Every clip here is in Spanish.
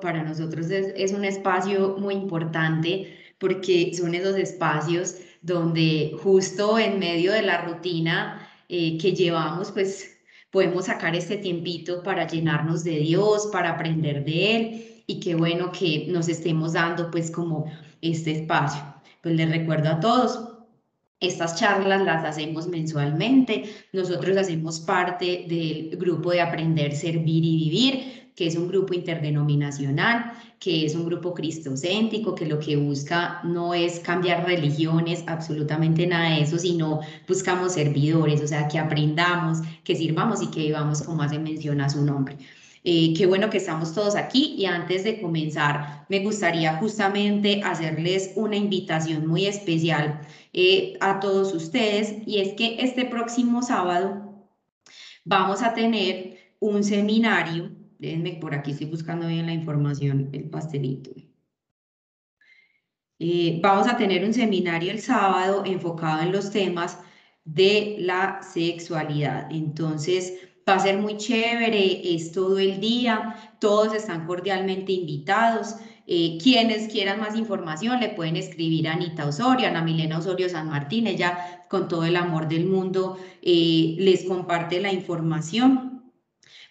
para nosotros es, es un espacio muy importante porque son esos espacios donde justo en medio de la rutina eh, que llevamos, pues podemos sacar este tiempito para llenarnos de Dios, para aprender de Él y qué bueno que nos estemos dando pues como este espacio. Pues les recuerdo a todos, estas charlas las hacemos mensualmente. Nosotros hacemos parte del grupo de Aprender, Servir y Vivir, que es un grupo interdenominacional, que es un grupo cristocéntrico, que lo que busca no es cambiar religiones, absolutamente nada de eso, sino buscamos servidores, o sea, que aprendamos, que sirvamos y que vivamos como hace mención a su nombre. Eh, qué bueno que estamos todos aquí y antes de comenzar me gustaría justamente hacerles una invitación muy especial eh, a todos ustedes y es que este próximo sábado vamos a tener un seminario, déjenme por aquí estoy buscando bien la información, el pastelito. Eh, vamos a tener un seminario el sábado enfocado en los temas de la sexualidad. Entonces, Va a ser muy chévere, es todo el día, todos están cordialmente invitados. Eh, quienes quieran más información le pueden escribir a Anita Osorio, a Ana Milena Osorio San Martín, ella con todo el amor del mundo eh, les comparte la información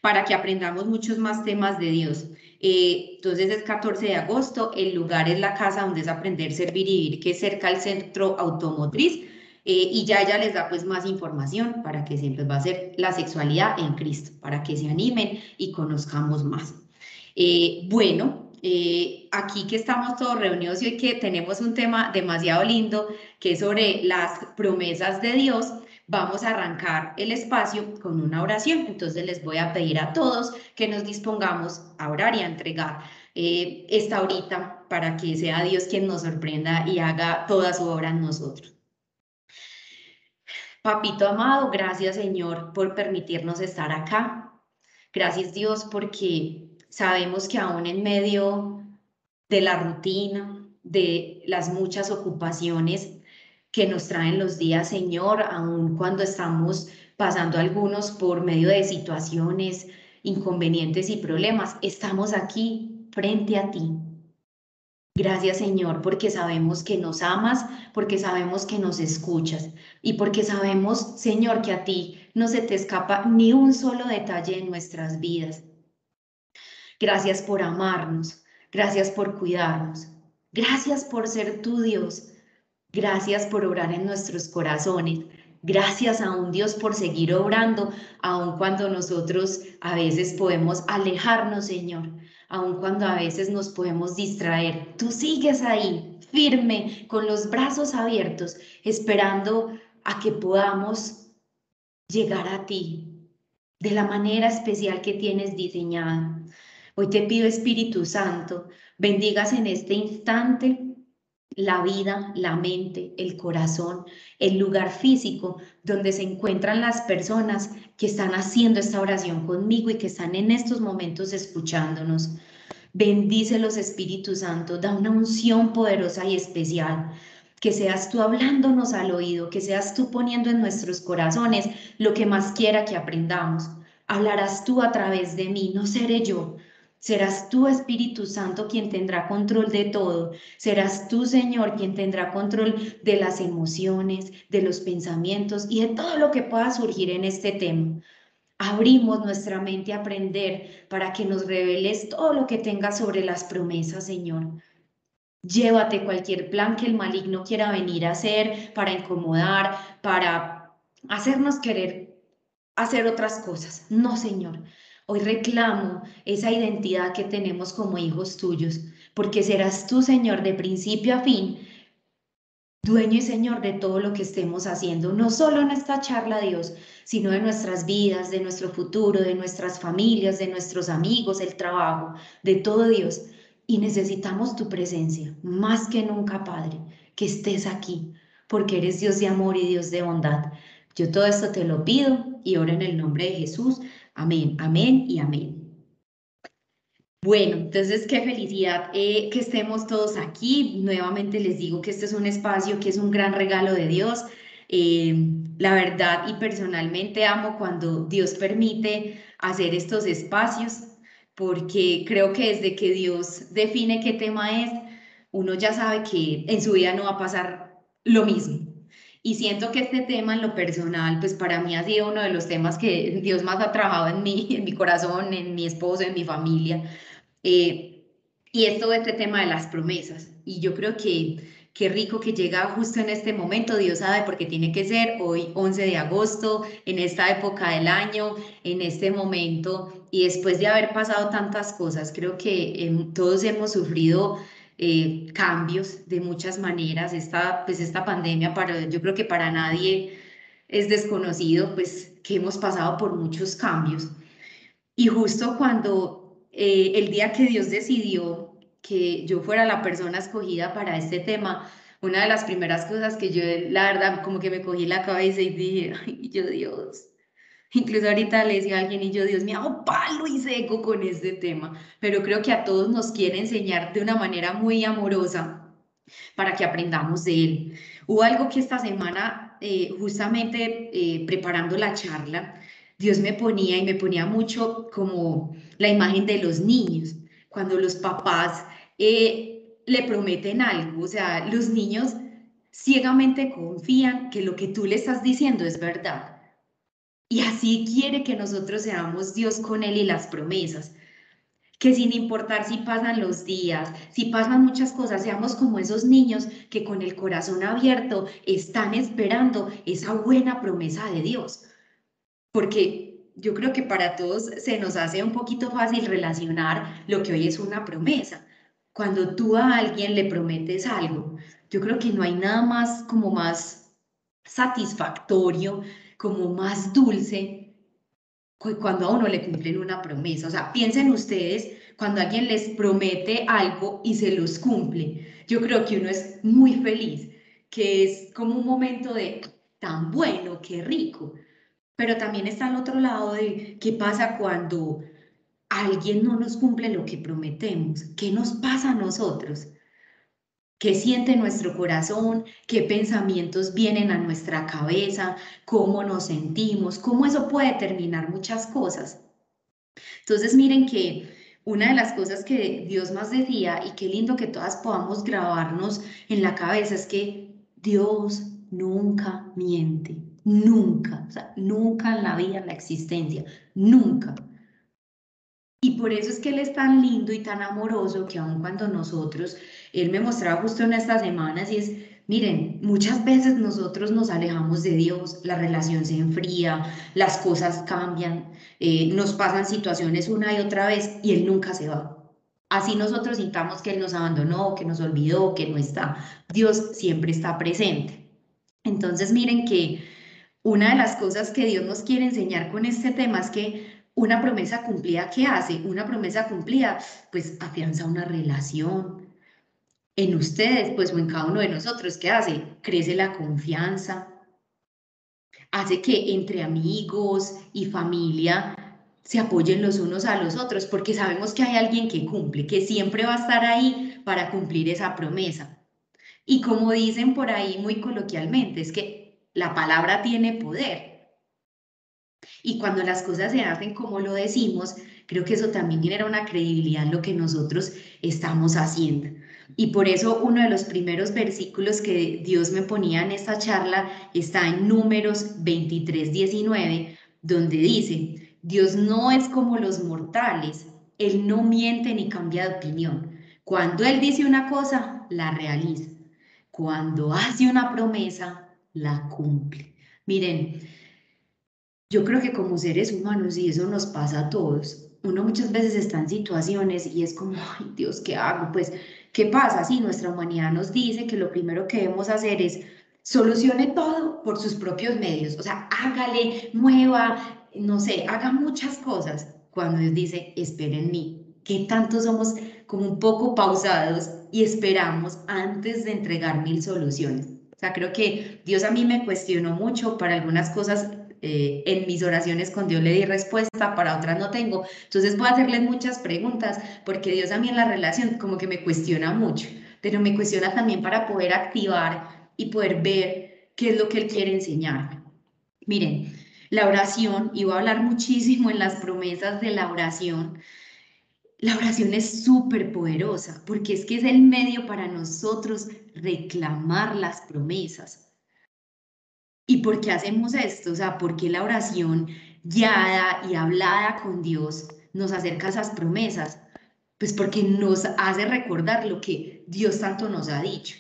para que aprendamos muchos más temas de Dios. Eh, entonces es 14 de agosto, el lugar es la casa donde es aprender, servir y vivir, que es cerca al centro automotriz. Eh, y ya ella les da pues más información para que siempre va a ser la sexualidad en Cristo, para que se animen y conozcamos más. Eh, bueno, eh, aquí que estamos todos reunidos y hoy que tenemos un tema demasiado lindo que es sobre las promesas de Dios, vamos a arrancar el espacio con una oración. Entonces les voy a pedir a todos que nos dispongamos a orar y a entregar esta horita para que sea Dios quien nos sorprenda y haga toda su obra en nosotros. Papito amado, gracias Señor por permitirnos estar acá. Gracias Dios porque sabemos que aún en medio de la rutina, de las muchas ocupaciones que nos traen los días, Señor, aún cuando estamos pasando algunos por medio de situaciones, inconvenientes y problemas, estamos aquí frente a ti Gracias Señor, porque sabemos que nos amas, porque sabemos que nos escuchas y porque sabemos, Señor, que a ti no se te escapa ni un solo detalle en nuestras vidas. Gracias por amarnos, gracias por cuidarnos, gracias por ser tu Dios, gracias por obrar en nuestros corazones, gracias a un Dios por seguir obrando, aun cuando nosotros a veces podemos alejarnos, Señor aun cuando a veces nos podemos distraer. Tú sigues ahí, firme, con los brazos abiertos, esperando a que podamos llegar a ti de la manera especial que tienes diseñada. Hoy te pido, Espíritu Santo, bendigas en este instante la vida, la mente, el corazón, el lugar físico donde se encuentran las personas que están haciendo esta oración conmigo y que están en estos momentos escuchándonos. Bendícelos, Espíritu Santo, da una unción poderosa y especial. Que seas tú hablándonos al oído, que seas tú poniendo en nuestros corazones lo que más quiera que aprendamos. Hablarás tú a través de mí, no seré yo, Serás tú, Espíritu Santo, quien tendrá control de todo. Serás tú, Señor, quien tendrá control de las emociones, de los pensamientos y de todo lo que pueda surgir en este tema. Abrimos nuestra mente a aprender para que nos reveles todo lo que tengas sobre las promesas, Señor. Llévate cualquier plan que el maligno quiera venir a hacer para incomodar, para hacernos querer hacer otras cosas. No, Señor. Hoy reclamo esa identidad que tenemos como hijos tuyos, porque serás tú, Señor, de principio a fin, dueño y Señor de todo lo que estemos haciendo, no solo en esta charla, Dios, sino de nuestras vidas, de nuestro futuro, de nuestras familias, de nuestros amigos, el trabajo, de todo Dios. Y necesitamos tu presencia, más que nunca, Padre, que estés aquí, porque eres Dios de amor y Dios de bondad. Yo todo esto te lo pido y oro en el nombre de Jesús. Amén, amén y amén. Bueno, entonces qué felicidad eh, que estemos todos aquí. Nuevamente les digo que este es un espacio que es un gran regalo de Dios. Eh, la verdad y personalmente amo cuando Dios permite hacer estos espacios porque creo que desde que Dios define qué tema es, uno ya sabe que en su vida no va a pasar lo mismo. Y siento que este tema en lo personal, pues para mí ha sido uno de los temas que Dios más ha trabajado en mí, en mi corazón, en mi esposo, en mi familia. Eh, y es todo este tema de las promesas. Y yo creo que qué rico que llega justo en este momento. Dios sabe por qué tiene que ser hoy 11 de agosto, en esta época del año, en este momento. Y después de haber pasado tantas cosas, creo que em, todos hemos sufrido eh, cambios de muchas maneras. Esta, pues esta pandemia, para, yo creo que para nadie es desconocido, pues que hemos pasado por muchos cambios. Y justo cuando eh, el día que Dios decidió que yo fuera la persona escogida para este tema, una de las primeras cosas que yo, la verdad, como que me cogí la cabeza y dije, ay, yo Dios, Incluso ahorita le decía a alguien y yo, Dios mío, palo y seco con este tema, pero creo que a todos nos quiere enseñar de una manera muy amorosa para que aprendamos de él. Hubo algo que esta semana, eh, justamente eh, preparando la charla, Dios me ponía y me ponía mucho como la imagen de los niños, cuando los papás eh, le prometen algo, o sea, los niños ciegamente confían que lo que tú le estás diciendo es verdad y así quiere que nosotros seamos Dios con Él y las promesas. Que sin importar si pasan los días, si pasan muchas cosas, seamos como esos niños que con el corazón abierto están esperando esa buena promesa de Dios. Porque yo creo que para todos se nos hace un poquito fácil relacionar lo que hoy es una promesa. Cuando tú a alguien le prometes algo, yo creo que no hay nada más como más satisfactorio como más dulce cuando a uno le cumplen una promesa. O sea, piensen ustedes cuando alguien les promete algo y se los cumple. Yo creo que uno es muy feliz, que es como un momento de tan bueno, qué rico. Pero también está al otro lado de qué pasa cuando alguien no nos cumple lo que prometemos. ¿Qué nos pasa a nosotros? Qué siente nuestro corazón, qué pensamientos vienen a nuestra cabeza, cómo nos sentimos, cómo eso puede determinar muchas cosas. Entonces miren que una de las cosas que Dios más decía y qué lindo que todas podamos grabarnos en la cabeza es que Dios nunca miente, nunca, nunca en la vida, en la existencia, nunca. Y por eso es que Él es tan lindo y tan amoroso que aun cuando nosotros, Él me mostraba justo en estas semanas y es, miren, muchas veces nosotros nos alejamos de Dios, la relación se enfría, las cosas cambian, eh, nos pasan situaciones una y otra vez y Él nunca se va. Así nosotros sintamos que Él nos abandonó, que nos olvidó, que no está. Dios siempre está presente. Entonces miren que una de las cosas que Dios nos quiere enseñar con este tema es que una promesa cumplida, ¿qué hace? Una promesa cumplida, pues afianza una relación en ustedes, pues o en cada uno de nosotros. ¿Qué hace? Crece la confianza, hace que entre amigos y familia se apoyen los unos a los otros, porque sabemos que hay alguien que cumple, que siempre va a estar ahí para cumplir esa promesa. Y como dicen por ahí muy coloquialmente, es que la palabra tiene poder. Y cuando las cosas se hacen como lo decimos, creo que eso también genera una credibilidad en lo que nosotros estamos haciendo. Y por eso uno de los primeros versículos que Dios me ponía en esta charla está en números 23, 19, donde dice, Dios no es como los mortales, Él no miente ni cambia de opinión. Cuando Él dice una cosa, la realiza. Cuando hace una promesa, la cumple. Miren, yo creo que como seres humanos, y eso nos pasa a todos, uno muchas veces está en situaciones y es como, ay Dios, ¿qué hago? Pues, ¿qué pasa? Si nuestra humanidad nos dice que lo primero que debemos hacer es solucione todo por sus propios medios, o sea, hágale, mueva, no sé, haga muchas cosas. Cuando Dios dice, esperen en mí, ¿qué tanto somos como un poco pausados y esperamos antes de entregar mil soluciones? O sea, creo que Dios a mí me cuestionó mucho para algunas cosas eh, en mis oraciones con Dios le di respuesta, para otras no tengo. Entonces puedo hacerles muchas preguntas porque Dios a mí en la relación como que me cuestiona mucho, pero me cuestiona también para poder activar y poder ver qué es lo que Él quiere enseñarme. Miren, la oración, y voy a hablar muchísimo en las promesas de la oración, La oración es súper poderosa porque es que es el medio para nosotros reclamar las promesas. ¿Y por qué hacemos esto? O sea, porque la oración guiada y hablada con Dios nos acerca a esas promesas? Pues porque nos hace recordar lo que Dios tanto nos ha dicho.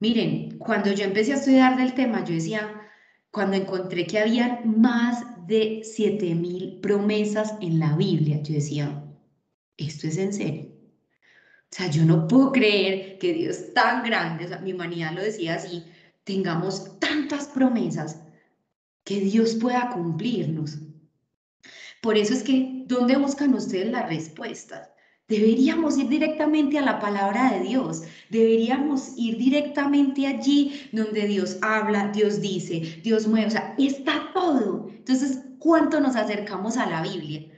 Miren, cuando yo empecé a estudiar del tema, yo decía, cuando encontré que había más de 7000 promesas en la Biblia, yo decía, esto es en serio. O sea, yo no puedo creer que Dios tan grande, o sea, mi humanidad lo decía así, tengamos promesas que Dios pueda cumplirnos. Por eso es que, ¿dónde buscan ustedes las respuestas? Deberíamos ir directamente a la palabra de Dios. Deberíamos ir directamente allí donde Dios habla, Dios dice, Dios mueve. O sea, está todo. Entonces, ¿cuánto nos acercamos a la Biblia?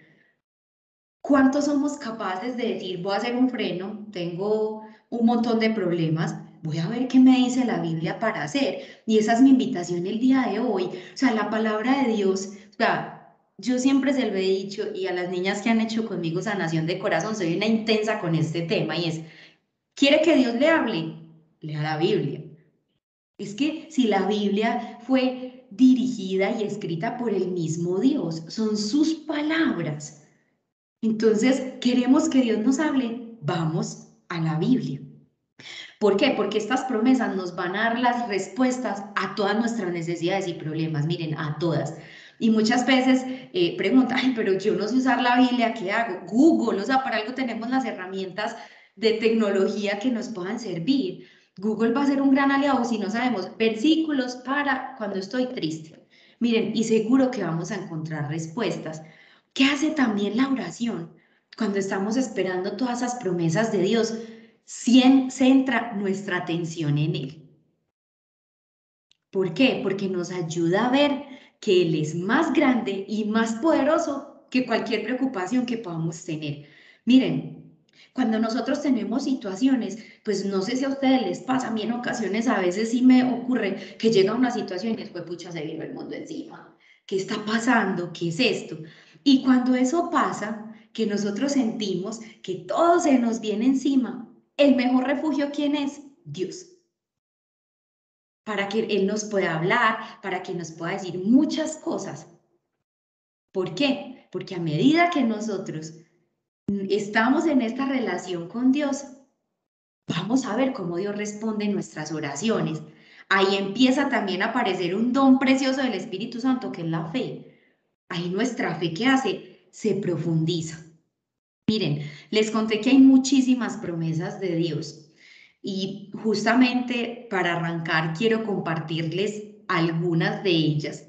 ¿Cuánto somos capaces de decir, voy a hacer un freno, tengo un montón de problemas, voy a ver qué me dice la Biblia para hacer? Y esa es mi invitación el día de hoy. O sea, la palabra de Dios, o sea, yo siempre se lo he dicho y a las niñas que han hecho conmigo sanación de corazón, soy una intensa con este tema y es, ¿quiere que Dios le hable? Lea la Biblia. Es que si la Biblia fue dirigida y escrita por el mismo Dios, son sus palabras. Entonces, queremos que Dios nos hable, vamos a la Biblia. ¿Por qué? Porque estas promesas nos van a dar las respuestas a todas nuestras necesidades y problemas, miren, a todas. Y muchas veces eh, preguntan, ay, pero yo no sé usar la Biblia, ¿qué hago? Google, o sea, para algo tenemos las herramientas de tecnología que nos puedan servir. Google va a ser un gran aliado si no sabemos versículos para cuando estoy triste. Miren, y seguro que vamos a encontrar respuestas. ¿Qué hace también la oración? Cuando estamos esperando todas esas promesas de Dios, centra nuestra atención en Él. ¿Por qué? Porque nos ayuda a ver que Él es más grande y más poderoso que cualquier preocupación que podamos tener. Miren, cuando nosotros tenemos situaciones, pues no sé si a ustedes les pasa, a mí en ocasiones a veces sí me ocurre que llega una situación y después, pucha, se vive el mundo encima. ¿Qué está pasando? ¿Qué es esto? Y cuando eso pasa, que nosotros sentimos que todo se nos viene encima, el mejor refugio, ¿quién es? Dios. Para que Él nos pueda hablar, para que nos pueda decir muchas cosas. ¿Por qué? Porque a medida que nosotros estamos en esta relación con Dios, vamos a ver cómo Dios responde en nuestras oraciones. Ahí empieza también a aparecer un don precioso del Espíritu Santo, que es la fe ahí nuestra fe que hace se profundiza. Miren, les conté que hay muchísimas promesas de Dios y justamente para arrancar quiero compartirles algunas de ellas.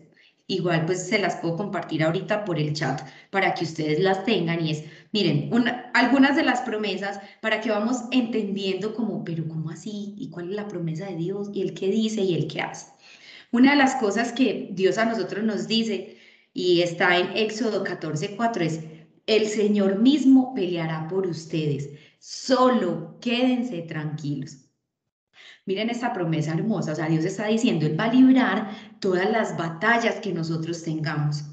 Igual pues se las puedo compartir ahorita por el chat para que ustedes las tengan y es, miren, algunas de las promesas para que vamos entendiendo como, pero ¿cómo así? ¿Y cuál es la promesa de Dios? ¿Y el qué dice y el qué hace? Una de las cosas que Dios a nosotros nos dice y está en Éxodo 14:4, es, el Señor mismo peleará por ustedes, solo quédense tranquilos. Miren esta promesa hermosa, o sea, Dios está diciendo, Él va a librar todas las batallas que nosotros tengamos.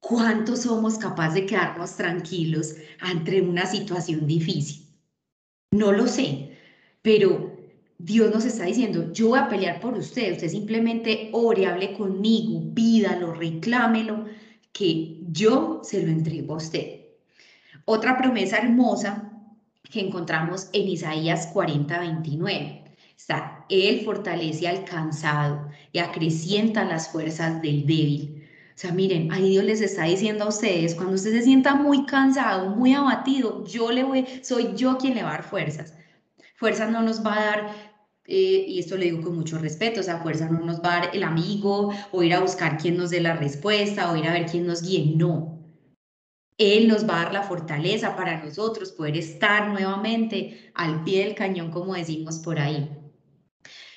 ¿Cuántos somos capaces de quedarnos tranquilos ante una situación difícil? No lo sé, pero Dios nos está diciendo, yo voy a pelear por usted, usted simplemente ore, hable conmigo, pídalo, reclámelo, que yo se lo entrego a usted. Otra promesa hermosa que encontramos en Isaías 40, 29. Está, Él fortalece al cansado y acrecienta las fuerzas del débil. O sea, miren, ahí Dios les está diciendo a ustedes, cuando usted se sienta muy cansado, muy abatido, yo le voy, soy yo quien le va a dar fuerzas. Fuerzas no nos va a dar eh, y esto le digo con mucho respeto, o sea, fuerza no nos va a dar el amigo o ir a buscar quién nos dé la respuesta o ir a ver quién nos guíe, no. Él nos va a dar la fortaleza para nosotros poder estar nuevamente al pie del cañón, como decimos por ahí.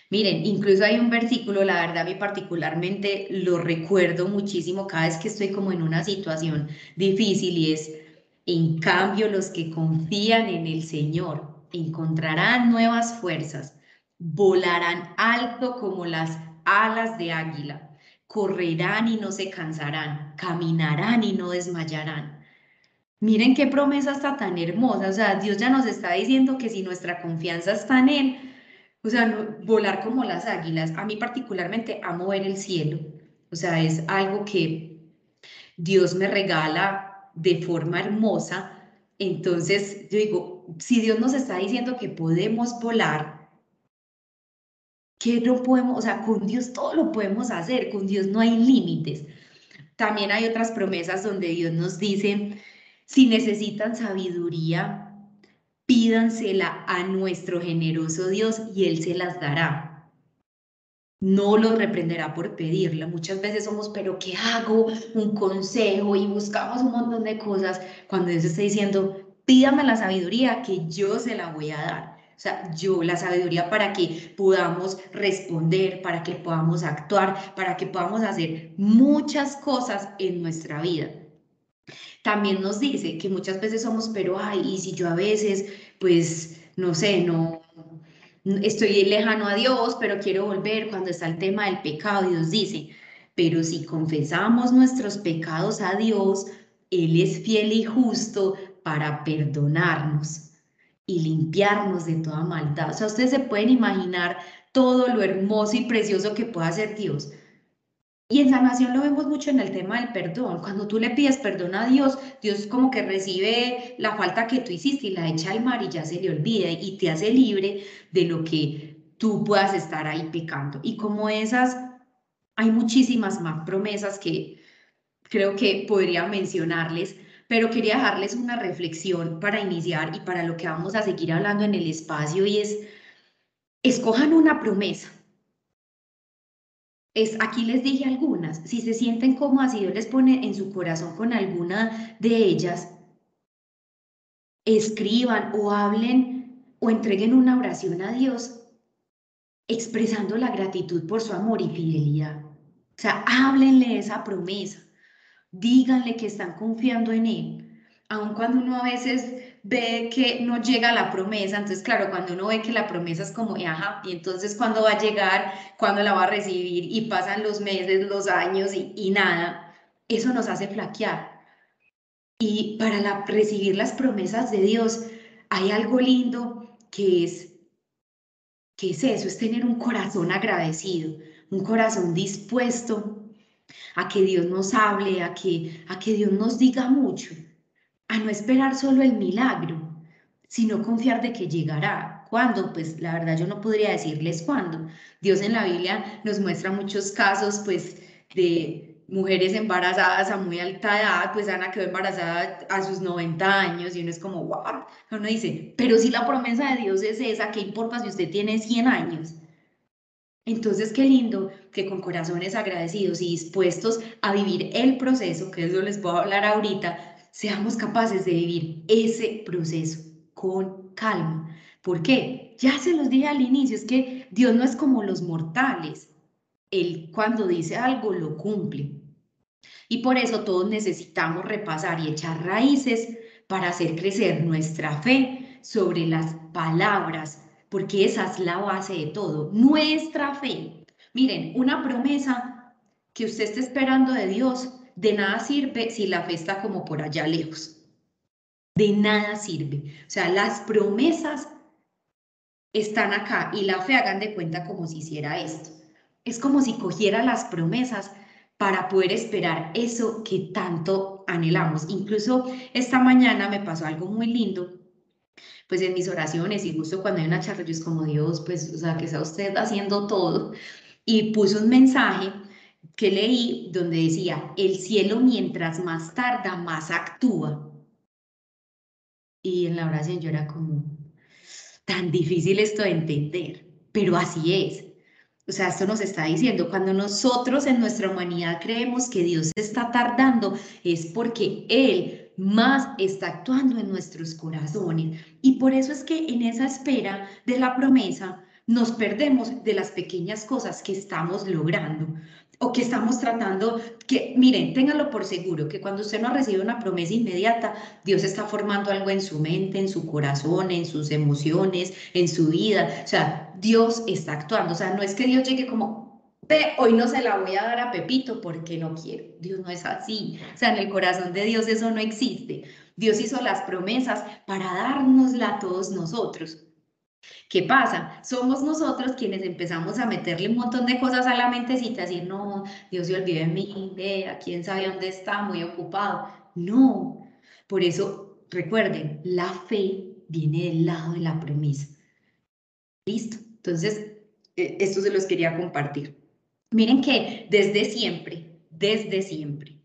Miren, incluso hay un versículo, la verdad, a mí particularmente lo recuerdo muchísimo cada vez que estoy como en una situación difícil y es, en cambio, los que confían en el Señor encontrarán nuevas fuerzas volarán alto como las alas de águila, correrán y no se cansarán, caminarán y no desmayarán. Miren qué promesa está tan hermosa. O sea, Dios ya nos está diciendo que si nuestra confianza está en Él, o sea, volar como las águilas. A mí particularmente amo ver el cielo. O sea, es algo que Dios me regala de forma hermosa. Entonces, yo digo, si Dios nos está diciendo que podemos volar, que no podemos, o sea, con Dios todo lo podemos hacer, con Dios no hay límites. También hay otras promesas donde Dios nos dice, si necesitan sabiduría, pídansela a nuestro generoso Dios y Él se las dará. No los reprenderá por pedirla. Muchas veces somos, pero ¿qué hago? Un consejo y buscamos un montón de cosas cuando Dios está diciendo, pídame la sabiduría que yo se la voy a dar. O sea, yo la sabiduría para que podamos responder, para que podamos actuar, para que podamos hacer muchas cosas en nuestra vida. También nos dice que muchas veces somos, pero ay, y si yo a veces, pues, no sé, no, estoy lejano a Dios, pero quiero volver cuando está el tema del pecado, Dios dice, pero si confesamos nuestros pecados a Dios, Él es fiel y justo para perdonarnos y limpiarnos de toda maldad. O sea, ustedes se pueden imaginar todo lo hermoso y precioso que puede hacer Dios. Y en sanación lo vemos mucho en el tema del perdón. Cuando tú le pides perdón a Dios, Dios como que recibe la falta que tú hiciste y la echa al mar y ya se le olvida y te hace libre de lo que tú puedas estar ahí pecando. Y como esas, hay muchísimas más promesas que creo que podría mencionarles pero quería dejarles una reflexión para iniciar y para lo que vamos a seguir hablando en el espacio y es, escojan una promesa. Es, aquí les dije algunas, si se sienten cómodas y Dios les pone en su corazón con alguna de ellas, escriban o hablen o entreguen una oración a Dios expresando la gratitud por su amor y fidelidad. O sea, háblenle esa promesa díganle que están confiando en Él. Aun cuando uno a veces ve que no llega la promesa, entonces claro, cuando uno ve que la promesa es como, ajá, y entonces cuándo va a llegar, cuándo la va a recibir, y pasan los meses, los años y, y nada, eso nos hace flaquear. Y para recibir las promesas de Dios hay algo lindo que es, que es eso, es tener un corazón agradecido, un corazón dispuesto a que Dios nos hable, a que, a que Dios nos diga mucho, a no esperar solo el milagro, sino confiar de que llegará. ¿Cuándo? Pues la verdad yo no podría decirles cuándo. Dios en la Biblia nos muestra muchos casos pues de mujeres embarazadas a muy alta edad, pues Ana quedó embarazada a sus 90 años y uno es como, wow, uno dice, pero si la promesa de Dios es esa, ¿qué importa si usted tiene 100 años? Entonces, qué lindo que con corazones agradecidos y dispuestos a vivir el proceso, que eso les puedo hablar ahorita, seamos capaces de vivir ese proceso con calma. ¿Por qué? Ya se los dije al inicio, es que Dios no es como los mortales. Él cuando dice algo lo cumple. Y por eso todos necesitamos repasar y echar raíces para hacer crecer nuestra fe sobre las palabras porque esa es la base de todo, nuestra fe. Miren, una promesa que usted esté esperando de Dios, de nada sirve si la fe está como por allá lejos. De nada sirve. O sea, las promesas están acá y la fe hagan de cuenta como si hiciera esto. Es como si cogiera las promesas para poder esperar eso que tanto anhelamos. Incluso esta mañana me pasó algo muy lindo pues en mis oraciones y justo cuando hay una charla, yo es como Dios, pues, o sea, que sea usted haciendo todo. Y puse un mensaje que leí donde decía, el cielo mientras más tarda, más actúa. Y en la oración yo era como, tan difícil esto de entender, pero así es. O sea, esto nos está diciendo, cuando nosotros en nuestra humanidad creemos que Dios está tardando, es porque Él más está actuando en nuestros corazones. Y por eso es que en esa espera de la promesa nos perdemos de las pequeñas cosas que estamos logrando o que estamos tratando, que miren, ténganlo por seguro, que cuando usted no recibe una promesa inmediata, Dios está formando algo en su mente, en su corazón, en sus emociones, en su vida. O sea, Dios está actuando. O sea, no es que Dios llegue como, hoy no se la voy a dar a Pepito porque no quiero. Dios no es así. O sea, en el corazón de Dios eso no existe. Dios hizo las promesas para dárnosla a todos nosotros. ¿Qué pasa? Somos nosotros quienes empezamos a meterle un montón de cosas a la mentecita, decir, no, Dios se olvidó de mí, vea, quién sabe dónde está, muy ocupado. No, por eso recuerden, la fe viene del lado de la promesa. Listo, entonces, e, esto se los quería compartir. Miren que desde siempre, desde siempre,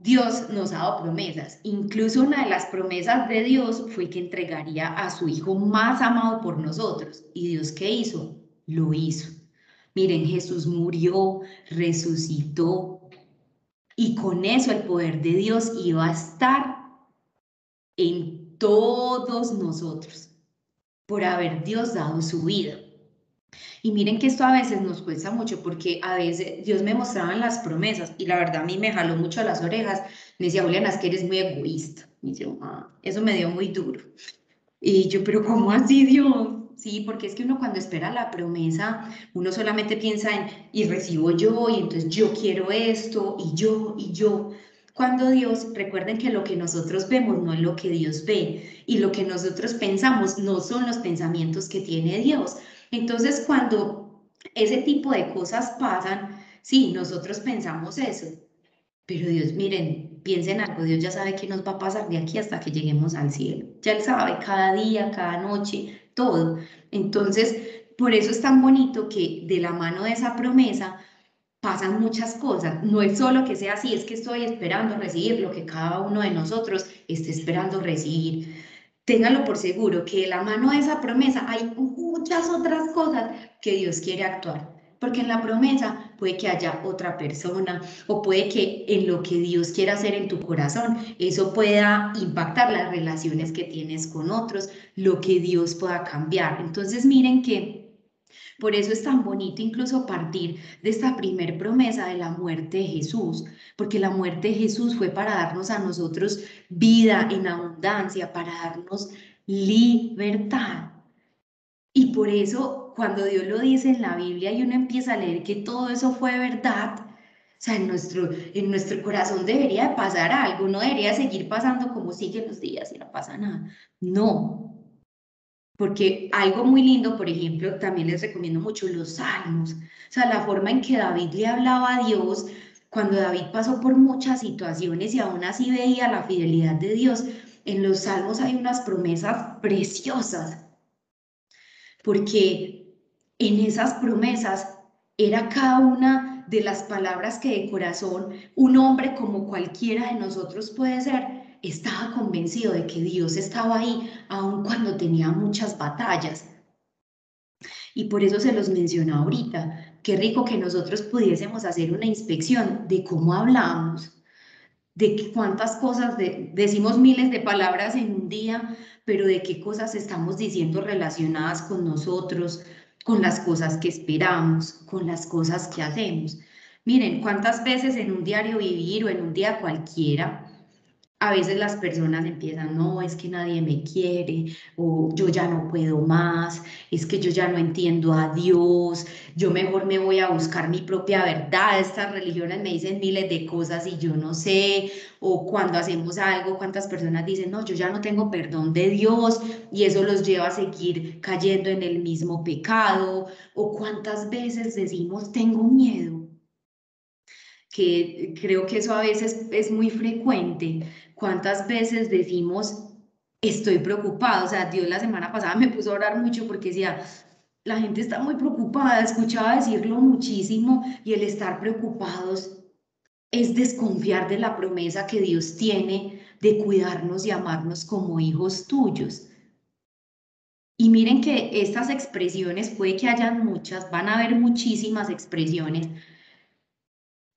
Dios nos ha dado promesas. Incluso una de las promesas de Dios fue que entregaría a su Hijo más amado por nosotros. ¿Y Dios qué hizo? Lo hizo. Miren, Jesús murió, resucitó. Y con eso el poder de Dios iba a estar en todos nosotros por haber Dios dado su vida. Y miren que esto a veces nos cuesta mucho porque a veces Dios me mostraba las promesas y la verdad a mí me jaló mucho las orejas. Me decía, Juliana, es que eres muy egoísta. Y yo, ah, eso me dio muy duro. Y yo, pero ¿cómo así Dios? Sí, porque es que uno cuando espera la promesa, uno solamente piensa en, y recibo yo, y entonces yo quiero esto, y yo, y yo. Cuando Dios, recuerden que lo que nosotros vemos no es lo que Dios ve, y lo que nosotros pensamos no son los pensamientos que tiene Dios. Entonces, cuando ese tipo de cosas pasan, sí, nosotros pensamos eso, pero Dios, miren, piensen algo, Dios ya sabe qué nos va a pasar de aquí hasta que lleguemos al cielo. Ya Él sabe cada día, cada noche, todo. Entonces, por eso es tan bonito que de la mano de esa promesa pasan muchas cosas. No es solo que sea así, es que estoy esperando recibir lo que cada uno de nosotros esté esperando recibir ténganlo por seguro que de la mano de esa promesa hay muchas otras cosas que Dios quiere actuar. Porque en la promesa puede que haya otra persona o puede que en lo que Dios quiera hacer en tu corazón, eso pueda impactar las relaciones que tienes con otros, lo que Dios pueda cambiar. Entonces miren que por eso es tan bonito incluso partir de esta primer promesa de la muerte de Jesús, porque la muerte de Jesús fue para darnos a nosotros vida en abundancia, para darnos libertad. Y por eso cuando Dios lo dice en la Biblia y uno empieza a leer que todo eso fue verdad, o sea, en nuestro, en nuestro corazón debería pasar algo, no debería seguir pasando como siguen los días y no pasa nada. No, porque algo muy lindo, por ejemplo, también les recomiendo mucho los salmos, o sea, la forma en que David le hablaba a Dios, cuando David pasó por muchas situaciones y aún así veía la fidelidad de Dios, en los salmos hay unas promesas preciosas, porque en esas promesas era cada una de las palabras que de corazón un hombre como cualquiera de nosotros puede ser, estaba convencido de que Dios estaba ahí, aun cuando tenía muchas batallas. Y por eso se los menciono ahorita. Qué rico que nosotros pudiésemos hacer una inspección de cómo hablamos, de cuántas cosas decimos miles de palabras en un día, pero de qué cosas estamos diciendo relacionadas con nosotros, con las cosas que esperamos, con las cosas que hacemos. Miren, cuántas veces en un diario vivir o en un día cualquiera a veces las personas empiezan, no, es que nadie me quiere, o yo ya no puedo más, es que yo ya no entiendo a Dios, yo mejor me voy a buscar mi propia verdad, estas religiones me dicen miles de cosas y yo no sé, o cuando hacemos algo, cuántas personas dicen, no, yo ya no tengo perdón de Dios y eso los lleva a seguir cayendo en el mismo pecado, o cuántas veces decimos, tengo miedo que creo que eso a veces es muy frecuente. ¿Cuántas veces decimos, estoy preocupado? O sea, Dios la semana pasada me puso a orar mucho porque decía, la gente está muy preocupada, escuchaba decirlo muchísimo y el estar preocupados es desconfiar de la promesa que Dios tiene de cuidarnos y amarnos como hijos tuyos. Y miren que estas expresiones, puede que hayan muchas, van a haber muchísimas expresiones,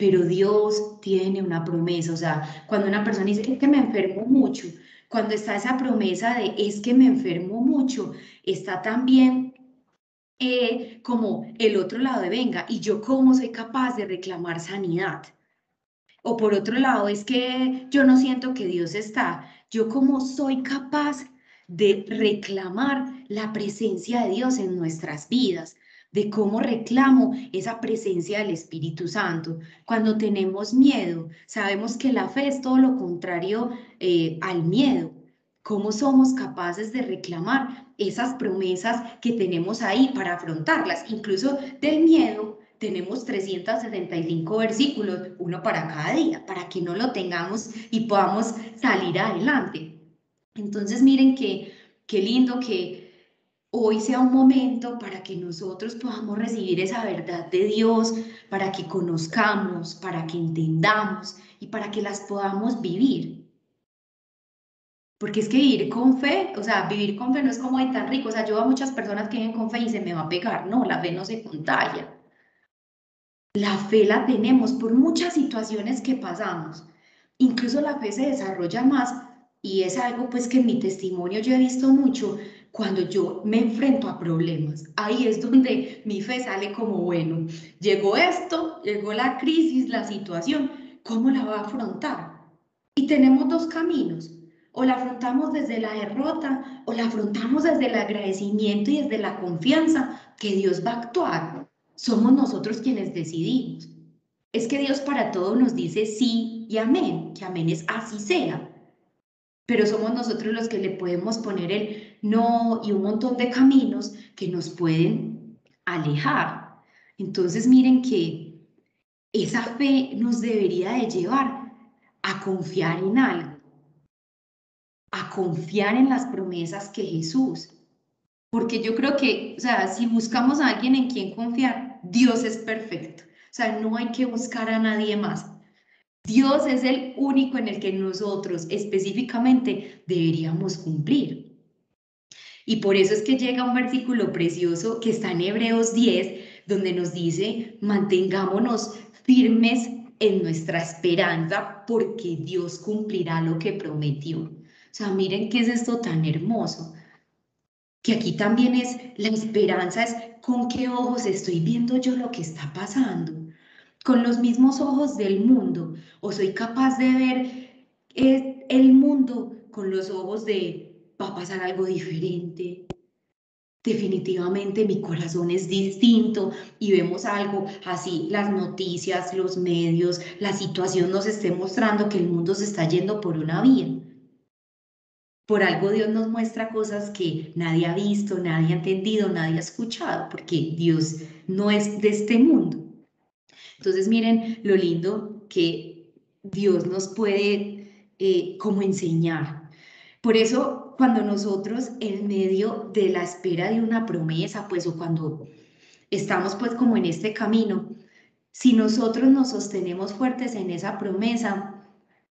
pero Dios tiene una promesa, o sea, cuando una persona dice, es que me enfermo mucho, cuando está esa promesa de es que me enfermo mucho, está también eh, como el otro lado de venga, y yo cómo soy capaz de reclamar sanidad. O por otro lado, es que yo no siento que Dios está, yo cómo soy capaz de reclamar la presencia de Dios en nuestras vidas de cómo reclamo esa presencia del Espíritu Santo. Cuando tenemos miedo, sabemos que la fe es todo lo contrario eh, al miedo. ¿Cómo somos capaces de reclamar esas promesas que tenemos ahí para afrontarlas? Incluso del miedo tenemos 365 versículos, uno para cada día, para que no lo tengamos y podamos salir adelante. Entonces miren que qué lindo que hoy sea un momento para que nosotros podamos recibir esa verdad de Dios, para que conozcamos, para que entendamos y para que las podamos vivir. Porque es que vivir con fe, o sea, vivir con fe no es como de tan rico. O sea, yo a muchas personas que viven con fe y se me va a pegar. No, la fe no se contagia. La fe la tenemos por muchas situaciones que pasamos. Incluso la fe se desarrolla más y es algo pues que en mi testimonio yo he visto mucho cuando yo me enfrento a problemas. Ahí es donde mi fe sale como bueno. Llegó esto, llegó la crisis, la situación, ¿cómo la va a afrontar? Y tenemos dos caminos. O la afrontamos desde la derrota o la afrontamos desde el agradecimiento y desde la confianza que Dios va a actuar somos nosotros quienes decidimos. Es que Dios para todo nos dice sí y amén, que amén es así sea. Pero somos nosotros los que le podemos poner el no y un montón de caminos que nos pueden alejar. Entonces miren que esa fe nos debería de llevar a confiar en algo, a confiar en las promesas que Jesús porque yo creo que, o sea, si buscamos a alguien en quien confiar, Dios es perfecto. O sea, no hay que buscar a nadie más. Dios es el único en el que nosotros específicamente deberíamos cumplir. Y por eso es que llega un versículo precioso que está en Hebreos 10, donde nos dice, mantengámonos firmes en nuestra esperanza porque Dios cumplirá lo que prometió. O sea, miren qué es esto tan hermoso. Que aquí también es la esperanza, es con qué ojos estoy viendo yo lo que está pasando, con los mismos ojos del mundo, o soy capaz de ver eh, el mundo con los ojos de va a pasar algo diferente. Definitivamente mi corazón es distinto y vemos algo así, las noticias, los medios, la situación nos esté mostrando que el mundo se está yendo por una vía. Por algo Dios nos muestra cosas que nadie ha visto, nadie ha entendido, nadie ha escuchado, porque Dios no es de este mundo. Entonces miren lo lindo que Dios nos puede eh, como enseñar. Por eso cuando nosotros en medio de la espera de una promesa, pues o cuando estamos pues como en este camino, si nosotros nos sostenemos fuertes en esa promesa,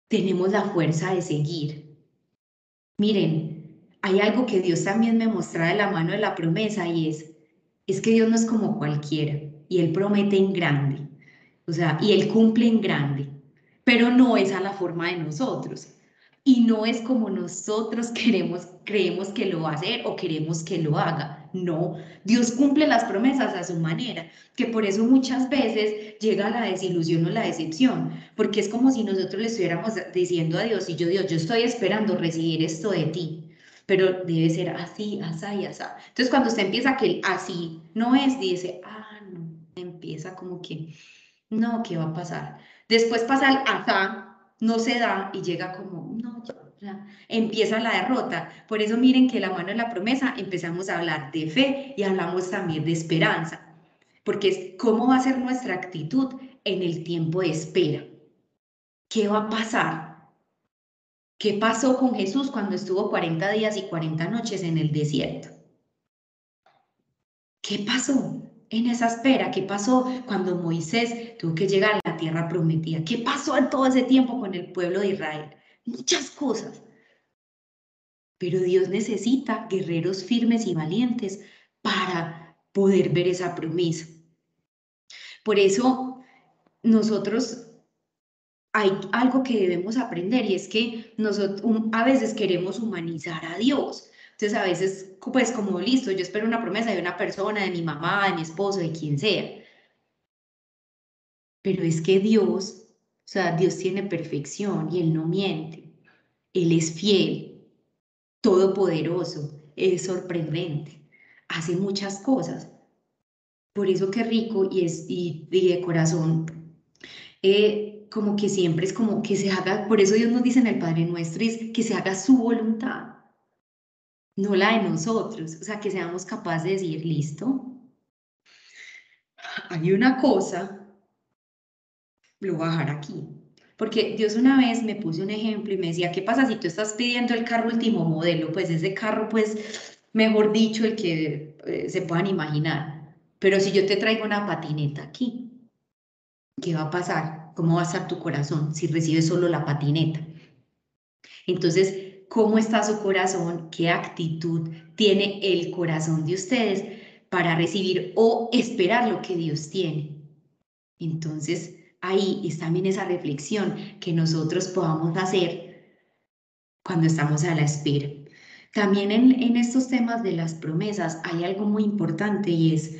tenemos la fuerza de seguir. Miren, hay algo que Dios también me muestra de la mano de la promesa y es, es que Dios no es como cualquiera y Él promete en grande, o sea, y Él cumple en grande, pero no es a la forma de nosotros y no es como nosotros queremos, creemos que lo va a hacer o queremos que lo haga. No, Dios cumple las promesas a su manera, que por eso muchas veces llega la desilusión o la decepción, porque es como si nosotros le estuviéramos diciendo a Dios, y yo Dios, yo estoy esperando recibir esto de ti, pero debe ser así, así y así. Entonces cuando usted empieza que el así no es, dice, ah, no, empieza como que, no, ¿qué va a pasar? Después pasa el asá, no se da y llega como, no, empieza la derrota. Por eso miren que la mano de la promesa empezamos a hablar de fe y hablamos también de esperanza, porque es cómo va a ser nuestra actitud en el tiempo de espera. ¿Qué va a pasar? ¿Qué pasó con Jesús cuando estuvo 40 días y 40 noches en el desierto? ¿Qué pasó en esa espera? ¿Qué pasó cuando Moisés tuvo que llegar a la tierra prometida? ¿Qué pasó en todo ese tiempo con el pueblo de Israel? muchas cosas. Pero Dios necesita guerreros firmes y valientes para poder ver esa promesa. Por eso nosotros hay algo que debemos aprender y es que a veces queremos humanizar a Dios. Entonces a veces, pues como listo, yo espero una promesa de una persona, de mi mamá, de mi esposo, de quien sea. Pero es que Dios o sea, Dios tiene perfección y Él no miente. Él es fiel, todopoderoso, es sorprendente, hace muchas cosas. Por eso qué rico y, es, y, de corazón. Eh, como que siempre es como que se haga, por eso Dios nos dice en el Padre Nuestro, es que se haga su voluntad, no la de nosotros, o sea, que seamos capaces de decir, listo, hay una cosa, lo voy a dejar aquí, porque Dios una vez me puso un ejemplo y me decía, ¿qué pasa si tú estás pidiendo el carro último modelo? Pues ese carro, pues, mejor dicho, el que eh, se puedan imaginar. Pero si yo te traigo una patineta aquí, ¿qué va a pasar? ¿Cómo va a estar tu corazón si recibes solo la patineta? Entonces, ¿cómo está su corazón? ¿Qué actitud tiene el corazón de ustedes para recibir o esperar lo que Dios tiene? Entonces, ahí es también esa reflexión que nosotros podamos hacer cuando estamos a la espera. También en, en estos temas de las promesas hay algo muy importante y es,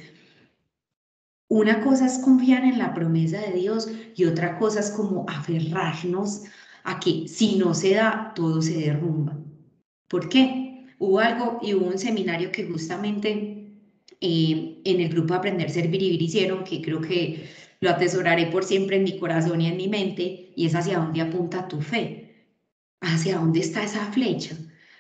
una cosa es confiar en la promesa de Dios y otra cosa es como aferrarnos a que si no se da, todo se derrumba. ¿Por qué? Hubo algo y hubo un seminario que justamente eh, en el grupo Aprender, Servir y Vivir hicieron, que creo que lo atesoraré por siempre en mi corazón y en mi mente, y es hacia dónde apunta tu fe, hacia dónde está esa flecha.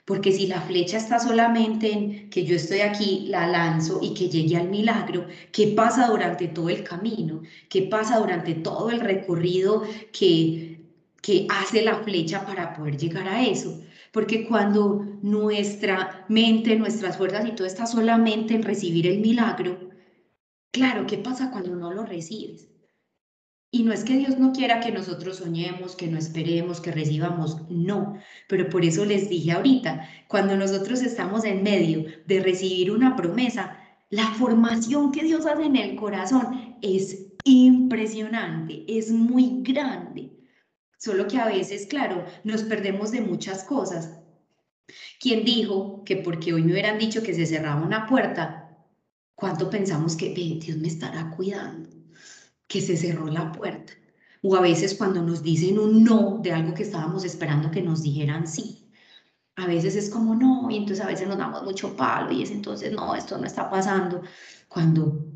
Porque si la flecha está solamente en que yo estoy aquí, la lanzo y que llegue al milagro, ¿qué pasa durante todo el camino? ¿Qué pasa durante todo el recorrido que, que hace la flecha para poder llegar a eso? Porque cuando nuestra mente, nuestras fuerzas y todo está solamente en recibir el milagro, claro, ¿qué pasa cuando no lo recibes? Y no es que Dios no quiera que nosotros soñemos, que no esperemos, que recibamos, no. Pero por eso les dije ahorita, cuando nosotros estamos en medio de recibir una promesa, la formación que Dios hace en el corazón es impresionante, es muy grande. Solo que a veces, claro, nos perdemos de muchas cosas. ¿Quién dijo que porque hoy me hubieran dicho que se cerraba una puerta, cuánto pensamos que Dios me estará cuidando? que se cerró la puerta. O a veces cuando nos dicen un no de algo que estábamos esperando que nos dijeran sí. A veces es como no, y entonces a veces nos damos mucho palo y es entonces no, esto no está pasando. Cuando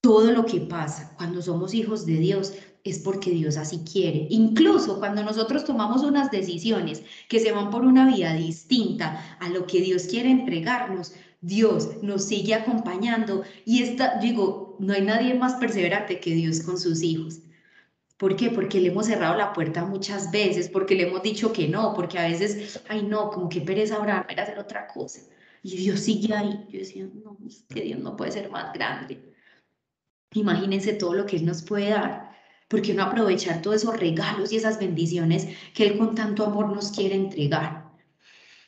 todo lo que pasa, cuando somos hijos de Dios, es porque Dios así quiere. Incluso cuando nosotros tomamos unas decisiones que se van por una vía distinta a lo que Dios quiere entregarnos, Dios nos sigue acompañando y está, digo, no hay nadie más perseverante que Dios con sus hijos. ¿Por qué? Porque le hemos cerrado la puerta muchas veces, porque le hemos dicho que no, porque a veces, ay no, como que pereza ahora, era hacer otra cosa. Y Dios sigue ahí. Yo decía, no, es que Dios no puede ser más grande. Imagínense todo lo que Él nos puede dar. ¿Por qué no aprovechar todos esos regalos y esas bendiciones que Él con tanto amor nos quiere entregar?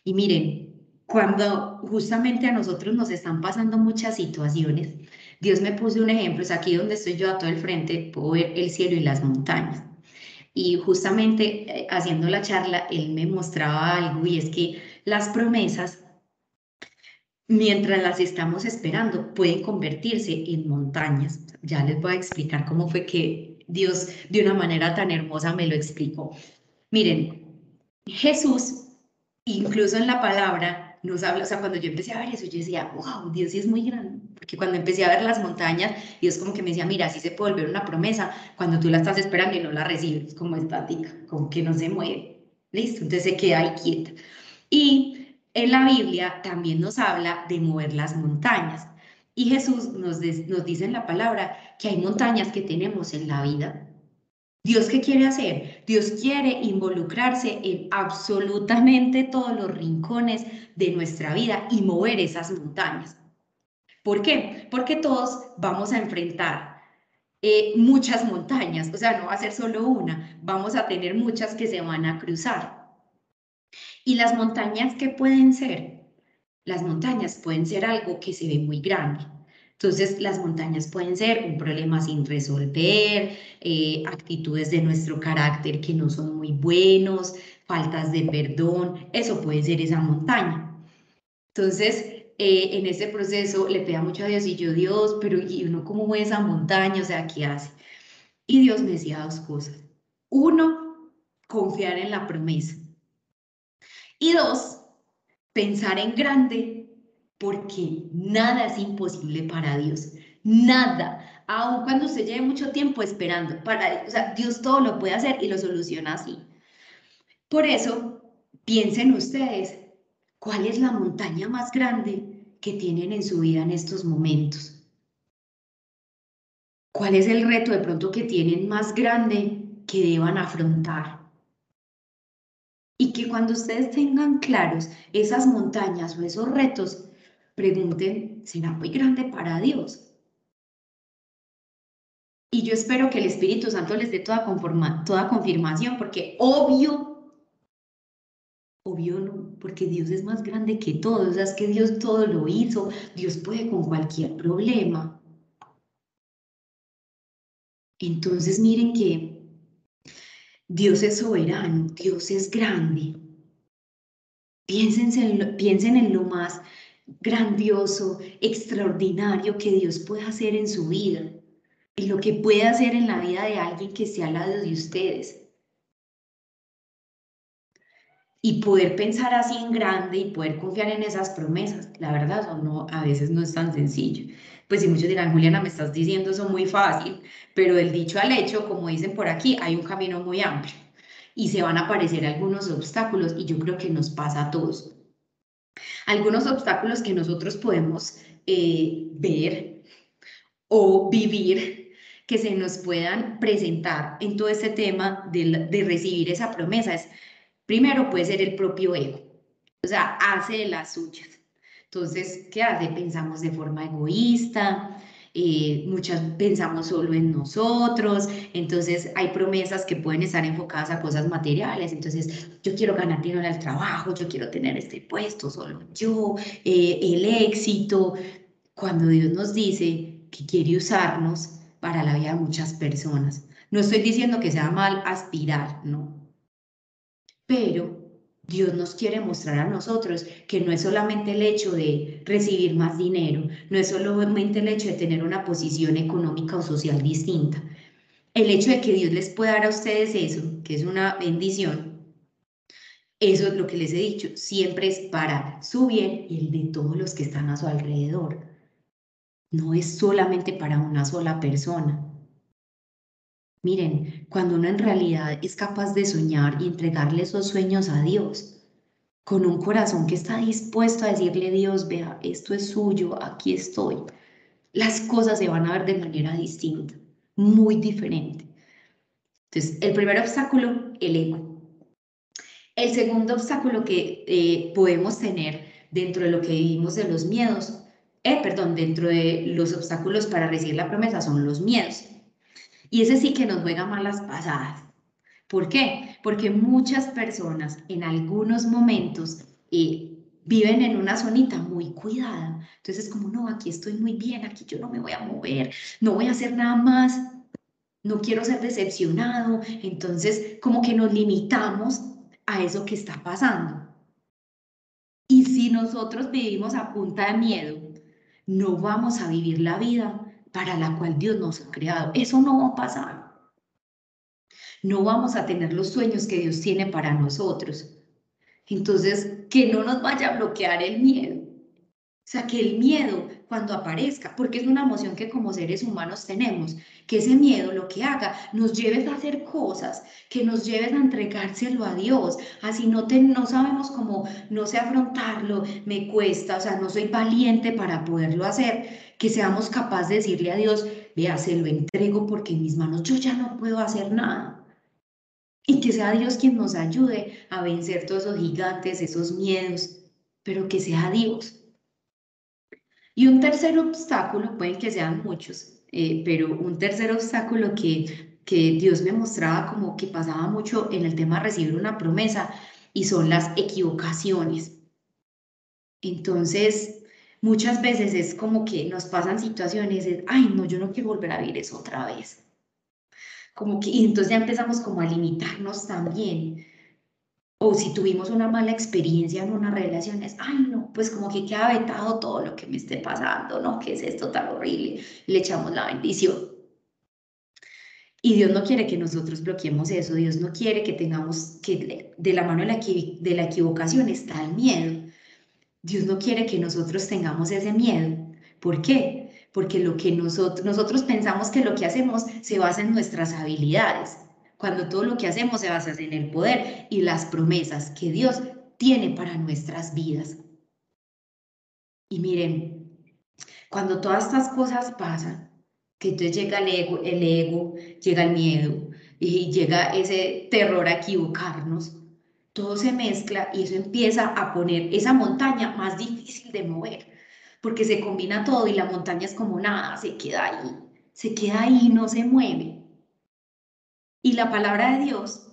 Y miren, cuando justamente a nosotros nos están pasando muchas situaciones, Dios me puso un ejemplo, es aquí donde estoy yo a todo el frente, puedo ver el cielo y las montañas. Y justamente eh, haciendo la charla, él me mostraba algo y es que las promesas, mientras las estamos esperando, pueden convertirse en montañas. Ya les voy a explicar cómo fue que Dios de una manera tan hermosa me lo explicó. Miren, Jesús, incluso en la palabra, nos habla, o sea, cuando yo empecé a ver eso, yo decía, wow, Dios sí es muy grande, porque cuando empecé a ver las montañas, Dios como que me decía, mira, así se puede volver una promesa cuando tú la estás esperando y no la recibes, como estática, como que no se mueve, listo, entonces se queda ahí quieta. Y en la Biblia también nos habla de mover las montañas, y Jesús nos, nos dice en la palabra que hay montañas que tenemos en la vida Dios qué quiere hacer? Dios quiere involucrarse en absolutamente todos los rincones de nuestra vida y mover esas montañas. ¿Por qué? Porque todos vamos a enfrentar eh, muchas montañas, o sea, no va a ser solo una, vamos a tener muchas que se van a cruzar. ¿Y las montañas qué pueden ser? Las montañas pueden ser algo que se ve muy grande, entonces, las montañas pueden ser un problema sin resolver, eh, actitudes de nuestro carácter que no son muy buenos, faltas de perdón, eso puede ser esa montaña. Entonces, eh, en ese proceso le pedía mucho a Dios y yo, Dios, pero ¿y uno cómo ve esa montaña? O sea, ¿qué hace? Y Dios me decía dos cosas. Uno, confiar en la promesa. Y dos, pensar en grande porque nada es imposible para Dios. Nada, aun cuando usted lleve mucho tiempo esperando, para, Dios todo lo puede hacer y lo soluciona así. Por eso, piensen ustedes, ¿cuál es la montaña más grande que tienen en su vida en estos momentos? ¿Cuál es el reto de pronto que tienen más grande que deban afrontar? Y que cuando ustedes tengan claros esas montañas o esos retos, pregunten, ¿será muy grande para Dios? Y yo espero que el Espíritu Santo les dé toda, toda confirmación, porque obvio, obvio no, porque Dios es más grande que todo, o sea, es que Dios todo lo hizo, Dios puede con cualquier problema. Entonces miren que Dios es soberano, Dios es grande. Piensen piensen en lo más grandioso, extraordinario que Dios puede hacer en su vida y lo que puede hacer en la vida de alguien que esté al lado de ustedes. Y poder pensar así en grande y poder confiar en esas promesas, la verdad, no, a veces no es tan sencillo. Pues si muchos dirán, Juliana, me estás diciendo eso muy fácil, pero del dicho al hecho, como dicen por aquí, hay un camino muy amplio y se van a aparecer algunos obstáculos y yo creo que nos pasa a todos. Algunos obstáculos que nosotros podemos eh, ver o vivir que se nos puedan presentar en todo este tema de, recibir esa promesa es, primero puede ser el propio ego, o sea, hace de las suyas. Entonces, ¿qué hace? Pensamos de forma egoísta, eh, muchas pensamos solo en nosotros, entonces hay promesas que pueden estar enfocadas a cosas materiales, entonces yo quiero ganar dinero en el trabajo, yo quiero tener este puesto, solo yo, eh, el éxito, cuando Dios nos dice que quiere usarnos, para la vida de muchas personas. No estoy diciendo que sea mal aspirar, no. Pero Dios nos quiere mostrar a nosotros que no es solamente el hecho de recibir más dinero, no es solamente el hecho de tener una posición económica o social distinta. El hecho de que Dios les pueda dar a ustedes eso, que es una bendición, eso es lo que les he dicho, siempre es para su bien y el de todos los que están a su alrededor no es solamente para una sola persona. Miren, cuando uno en realidad es capaz de soñar y entregarle esos sueños a Dios, con un corazón que está dispuesto a decirle Dios, vea, esto es suyo, aquí estoy, las cosas se van a ver de manera distinta, muy diferente. Entonces, el primer obstáculo, el ego. El segundo obstáculo que eh, podemos tener dentro de lo que vivimos de los miedos eh, perdón, dentro de los obstáculos para recibir la promesa son los miedos. Y ese sí que nos juega malas pasadas. ¿Por qué? Porque muchas personas en algunos momentos eh, viven en una zonita muy cuidada. Entonces, como no, aquí estoy muy bien, aquí yo no me voy a mover, no voy a hacer nada más, no quiero ser decepcionado. Entonces, como que nos limitamos a eso que está pasando. Y si nosotros vivimos a punta de miedo, no vamos a vivir la vida para la cual Dios nos ha creado. Eso no va a pasar. No vamos a tener los sueños que Dios tiene para nosotros. Entonces, que no nos vaya a bloquear el miedo. O sea, que el miedo cuando aparezca, porque es una emoción que como seres humanos tenemos, que ese miedo lo que haga nos lleve a hacer cosas, que nos lleves a entregárselo a Dios, así no, te, no sabemos cómo, no sé afrontarlo, me cuesta, o sea, no soy valiente para poderlo hacer, que seamos capaces de decirle a Dios, vea, se lo entrego porque en mis manos yo ya no puedo hacer nada. Y que sea Dios quien nos ayude a vencer todos esos gigantes, esos miedos, pero que sea Dios y un tercer obstáculo, pueden que sean muchos, eh, pero un tercer obstáculo que, que Dios me mostraba como que pasaba mucho en el tema de recibir una promesa y son las equivocaciones. Entonces, muchas veces es como que nos pasan situaciones, de, ay, no, yo no quiero volver a vivir eso otra vez. Como que, y entonces ya empezamos como a limitarnos también o si tuvimos una mala experiencia en una relación, es, ay, no, pues como que queda vetado todo lo que me esté pasando, ¿no? ¿Qué es esto tan horrible? Le echamos la bendición. Y Dios no quiere que nosotros bloqueemos eso, Dios no quiere que tengamos, que de la mano de la, de la equivocación está el miedo. Dios no quiere que nosotros tengamos ese miedo. ¿Por qué? porque lo que nosotros, nosotros pensamos que lo que hacemos se basa en nuestras habilidades, cuando todo lo que hacemos se basa en el poder y las promesas que Dios tiene para nuestras vidas. Y miren, cuando todas estas cosas pasan, que entonces llega el ego, el llega el miedo y llega ese terror a equivocarnos, todo se mezcla y eso empieza a poner esa montaña más difícil de mover, porque se combina todo y la montaña es como nada, se queda ahí, se queda ahí, no se mueve. Y la palabra de Dios,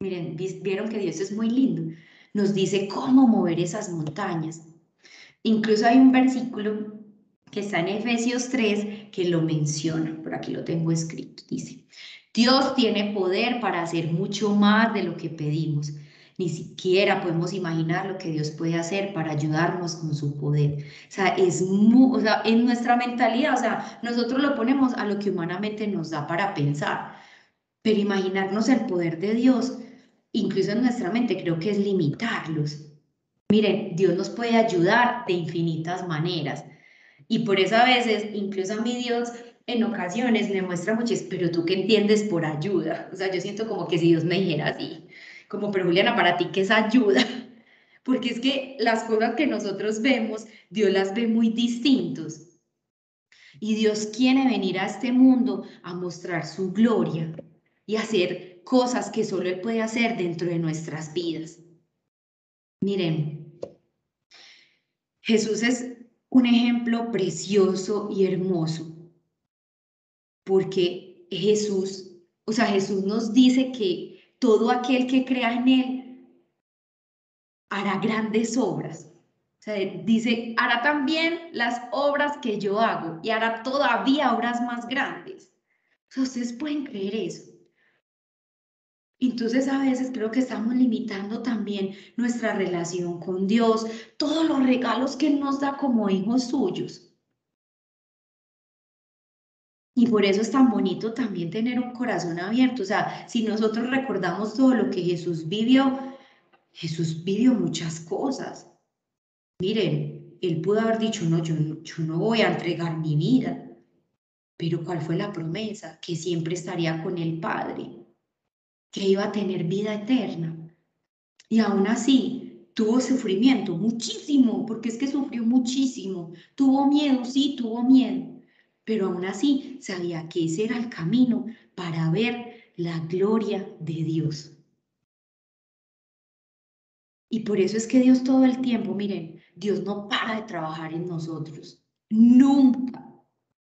miren, vieron que Dios es muy lindo, nos dice cómo mover esas montañas. Incluso hay un versículo que está en Efesios 3 que lo menciona, por aquí lo tengo escrito, dice, Dios tiene poder para hacer mucho más de lo que pedimos. Ni siquiera podemos imaginar lo que Dios puede hacer para ayudarnos con su poder. O sea, es muy, o sea, en nuestra mentalidad, o sea, nosotros lo ponemos a lo que humanamente nos da para pensar. Pero imaginarnos el poder de Dios, incluso en nuestra mente, creo que es limitarlos. Miren, Dios nos puede ayudar de infinitas maneras. Y por eso a veces, incluso a mi Dios, en ocasiones me muestra mucho, pero tú qué entiendes por ayuda. O sea, yo siento como que si Dios me dijera así, como, pero Juliana, para ti, ¿qué es ayuda? Porque es que las cosas que nosotros vemos, Dios las ve muy distintos. Y Dios quiere venir a este mundo a mostrar su gloria y hacer cosas que solo Él puede hacer dentro de nuestras vidas. Miren, Jesús es un ejemplo precioso y hermoso, porque Jesús, o sea, Jesús nos dice que todo aquel que crea en Él hará grandes obras. O sea, dice, hará también las obras que yo hago y hará todavía obras más grandes. Ustedes pueden creer eso. Entonces a veces creo que estamos limitando también nuestra relación con Dios, todos los regalos que nos da como hijos suyos. Y por eso es tan bonito también tener un corazón abierto. O sea, si nosotros recordamos todo lo que Jesús vivió, Jesús vivió muchas cosas. Miren, Él pudo haber dicho, no, yo, yo no voy a entregar mi vida. Pero ¿cuál fue la promesa? Que siempre estaría con el Padre que iba a tener vida eterna. Y aún así tuvo sufrimiento, muchísimo, porque es que sufrió muchísimo. Tuvo miedo, sí, tuvo miedo, pero aún así sabía que ese era el camino para ver la gloria de Dios. Y por eso es que Dios todo el tiempo, miren, Dios no para de trabajar en nosotros. Nunca,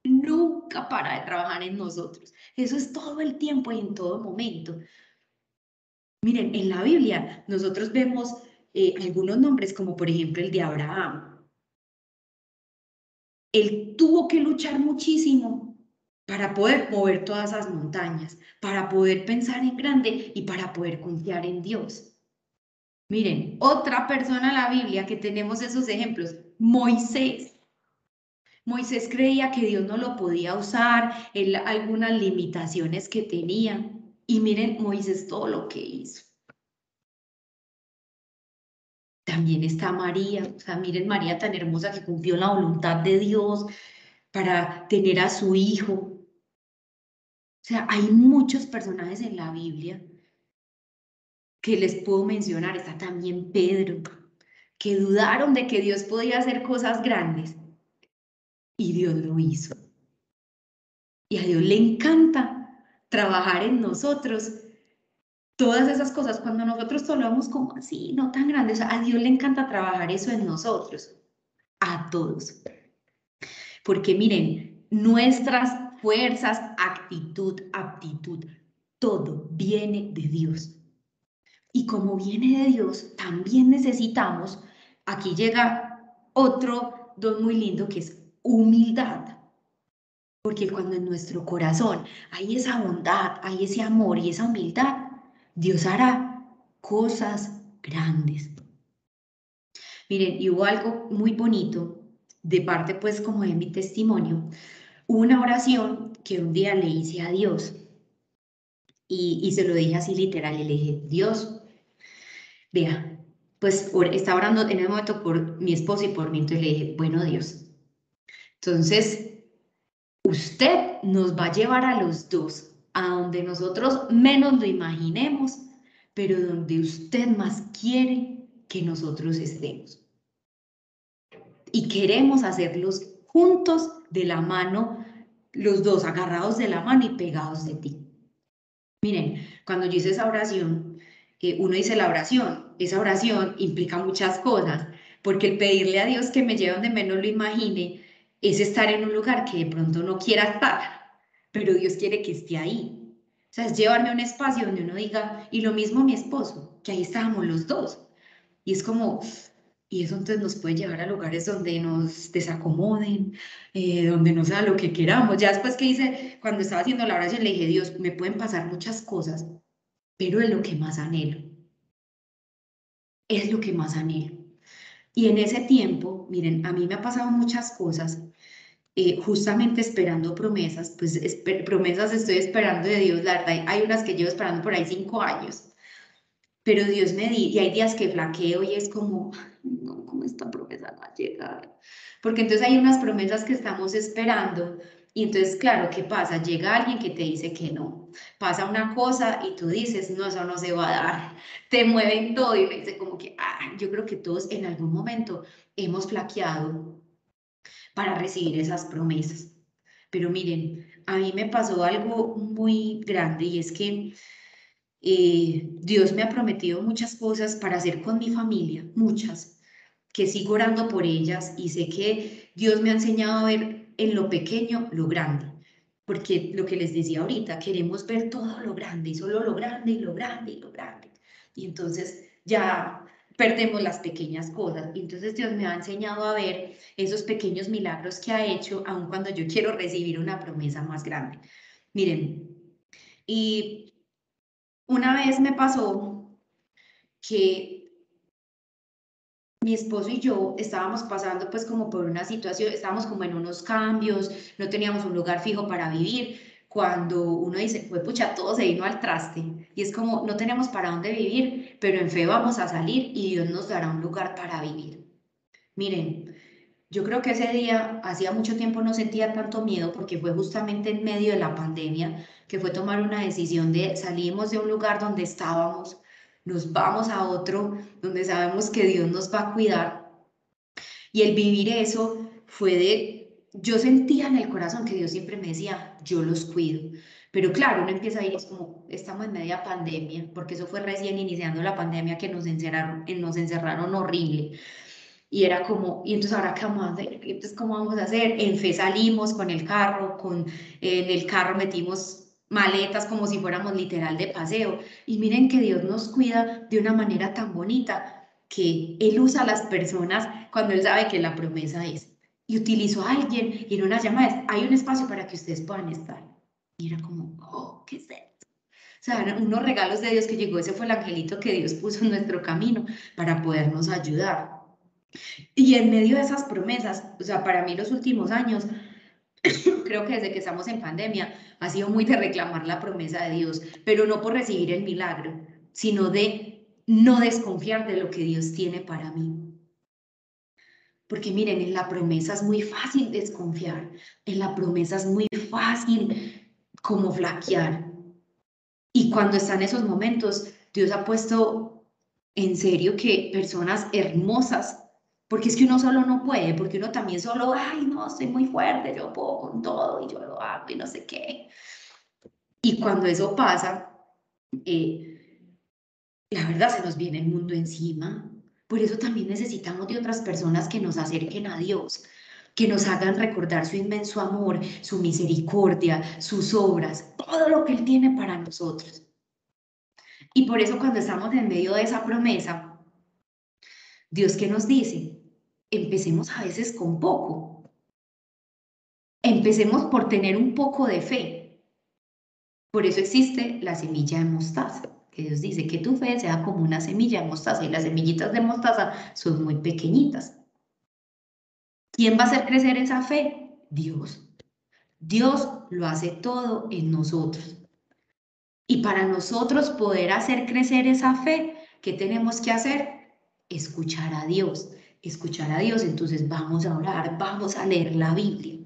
nunca para de trabajar en nosotros. Eso es todo el tiempo y en todo momento. Miren, en la Biblia nosotros vemos eh, algunos nombres como por ejemplo el de Abraham. Él tuvo que luchar muchísimo para poder mover todas esas montañas, para poder pensar en grande y para poder confiar en Dios. Miren, otra persona en la Biblia que tenemos esos ejemplos, Moisés. Moisés creía que Dios no lo podía usar, en algunas limitaciones que tenía. Y miren Moisés todo lo que hizo. También está María, o sea, miren María tan hermosa que cumplió la voluntad de Dios para tener a su hijo. O sea, hay muchos personajes en la Biblia que les puedo mencionar. Está también Pedro, que dudaron de que Dios podía hacer cosas grandes. Y Dios lo hizo. Y a Dios le encanta trabajar en nosotros todas esas cosas, cuando nosotros tomamos como así, no tan grandes, a Dios le encanta trabajar eso en nosotros, a todos. Porque miren, nuestras fuerzas, actitud, aptitud, todo viene de Dios. Y como viene de Dios, también necesitamos, aquí llega otro don muy lindo que es humildad. Porque cuando en nuestro corazón hay esa bondad, hay ese amor y esa humildad, Dios hará cosas grandes. Miren, y hubo algo muy bonito de parte pues como de mi testimonio, una oración que un día le hice a Dios y, y se lo dije así literal, y le dije, Dios, vea, pues estaba orando en ese momento por mi esposo y por mí, entonces le dije, bueno Dios, entonces usted nos va a llevar a los dos, a donde nosotros menos lo imaginemos, pero donde usted más quiere que nosotros estemos. Y queremos hacerlos juntos de la mano, los dos agarrados de la mano y pegados de ti. Miren, cuando yo hice esa oración, eh, uno dice la oración, esa oración implica muchas cosas, porque el pedirle a Dios que me lleve donde menos lo imagine es estar en un lugar que de pronto no quiera estar, pero Dios quiere que esté ahí. O sea, es llevarme a un espacio donde uno diga, y lo mismo mi esposo, que ahí estábamos los dos. Y es como, y eso entonces nos puede llevar a lugares donde nos desacomoden, eh, donde no sea lo que queramos. Ya después que hice, cuando estaba haciendo la oración, le dije, Dios, me pueden pasar muchas cosas, pero es lo que más anhelo. Es lo que más anhelo. Y en ese tiempo, miren, a mí me ha pasado muchas cosas, eh, justamente esperando promesas, pues promesas estoy esperando de Dios, la verdad, hay unas que llevo esperando por ahí cinco años, pero Dios me di, y hay días que flaqueo y es como, no, como esta promesa va a llegar, porque entonces hay unas promesas que estamos esperando, y entonces, claro, ¿qué pasa? Llega alguien que te dice que no. Pasa una cosa y tú dices, no, eso no se va a dar. Te mueven todo y me dice como que, ah, yo creo que todos en algún momento hemos flaqueado para recibir esas promesas. Pero miren, a mí me pasó algo muy grande y es que eh, Dios me ha prometido muchas cosas para hacer con mi familia, muchas, que sigo orando por ellas y sé que Dios me ha enseñado a ver en lo pequeño lo grande. Porque lo que les decía ahorita, queremos ver todo lo grande y solo lo grande y lo grande y lo grande. Y entonces ya perdemos las pequeñas cosas. Entonces Dios me ha enseñado a ver esos pequeños milagros que ha hecho, aun cuando yo quiero recibir una promesa más grande. Miren, y una vez me pasó que mi esposo y yo estábamos pasando pues como por una situación, estábamos como en unos cambios, no teníamos un lugar fijo para vivir, cuando uno dice, pues pucha, todo se vino al traste, y es como, no tenemos para dónde vivir, pero en fe vamos a salir y Dios nos dará un lugar para vivir. Miren, yo creo que ese día, hacía mucho tiempo no sentía tanto miedo porque fue justamente en medio de la pandemia que fue tomar una decisión de salimos de un lugar donde estábamos, nos vamos a otro donde sabemos que Dios nos va a cuidar. Y el vivir eso fue de, yo sentía en el corazón que Dios siempre me decía, yo los cuido. Pero claro, uno empieza a ir, es como, estamos en media pandemia, porque eso fue recién iniciando la pandemia que nos encerraron, nos encerraron horrible. Y era como, y entonces ahora qué vamos a hacer, entonces cómo vamos a hacer, en fe salimos con el carro, con, en el carro metimos maletas como si fuéramos literal de paseo. Y miren que Dios nos cuida de una manera tan bonita que Él usa a las personas cuando Él sabe que la promesa es. Y utilizó a alguien y en una llamada hay un espacio para que ustedes puedan estar. Y era como, oh, ¿qué es esto? O sea, unos regalos de Dios que llegó, ese fue el angelito que Dios puso en nuestro camino para podernos ayudar. Y en medio de esas promesas, o sea, para mí los últimos años creo que desde que estamos en pandemia ha sido muy de reclamar la promesa de Dios, pero no por recibir el milagro, sino de no desconfiar de lo que Dios tiene para mí. Porque miren, en la promesa es muy fácil desconfiar, en la promesa es muy fácil como flaquear. Y cuando están esos momentos, Dios ha puesto en serio que personas hermosas porque es que uno solo no puede, porque uno también solo, ay, no, soy muy fuerte, yo puedo con todo y yo lo hago y no sé qué. Y cuando eso pasa, eh, la verdad se nos viene el mundo encima. Por eso también necesitamos de otras personas que nos acerquen a Dios, que nos hagan recordar su inmenso amor, su misericordia, sus obras, todo lo que Él tiene para nosotros. Y por eso cuando estamos en medio de esa promesa, Dios qué nos dice, empecemos a veces con poco. Empecemos por tener un poco de fe. Por eso existe la semilla de mostaza, que Dios dice que tu fe sea como una semilla de mostaza y las semillitas de mostaza son muy pequeñitas. ¿Quién va a hacer crecer esa fe? Dios. Dios lo hace todo en nosotros. Y para nosotros poder hacer crecer esa fe, ¿qué tenemos que hacer? Escuchar a Dios escuchar a Dios, entonces vamos a orar, vamos a leer la Biblia.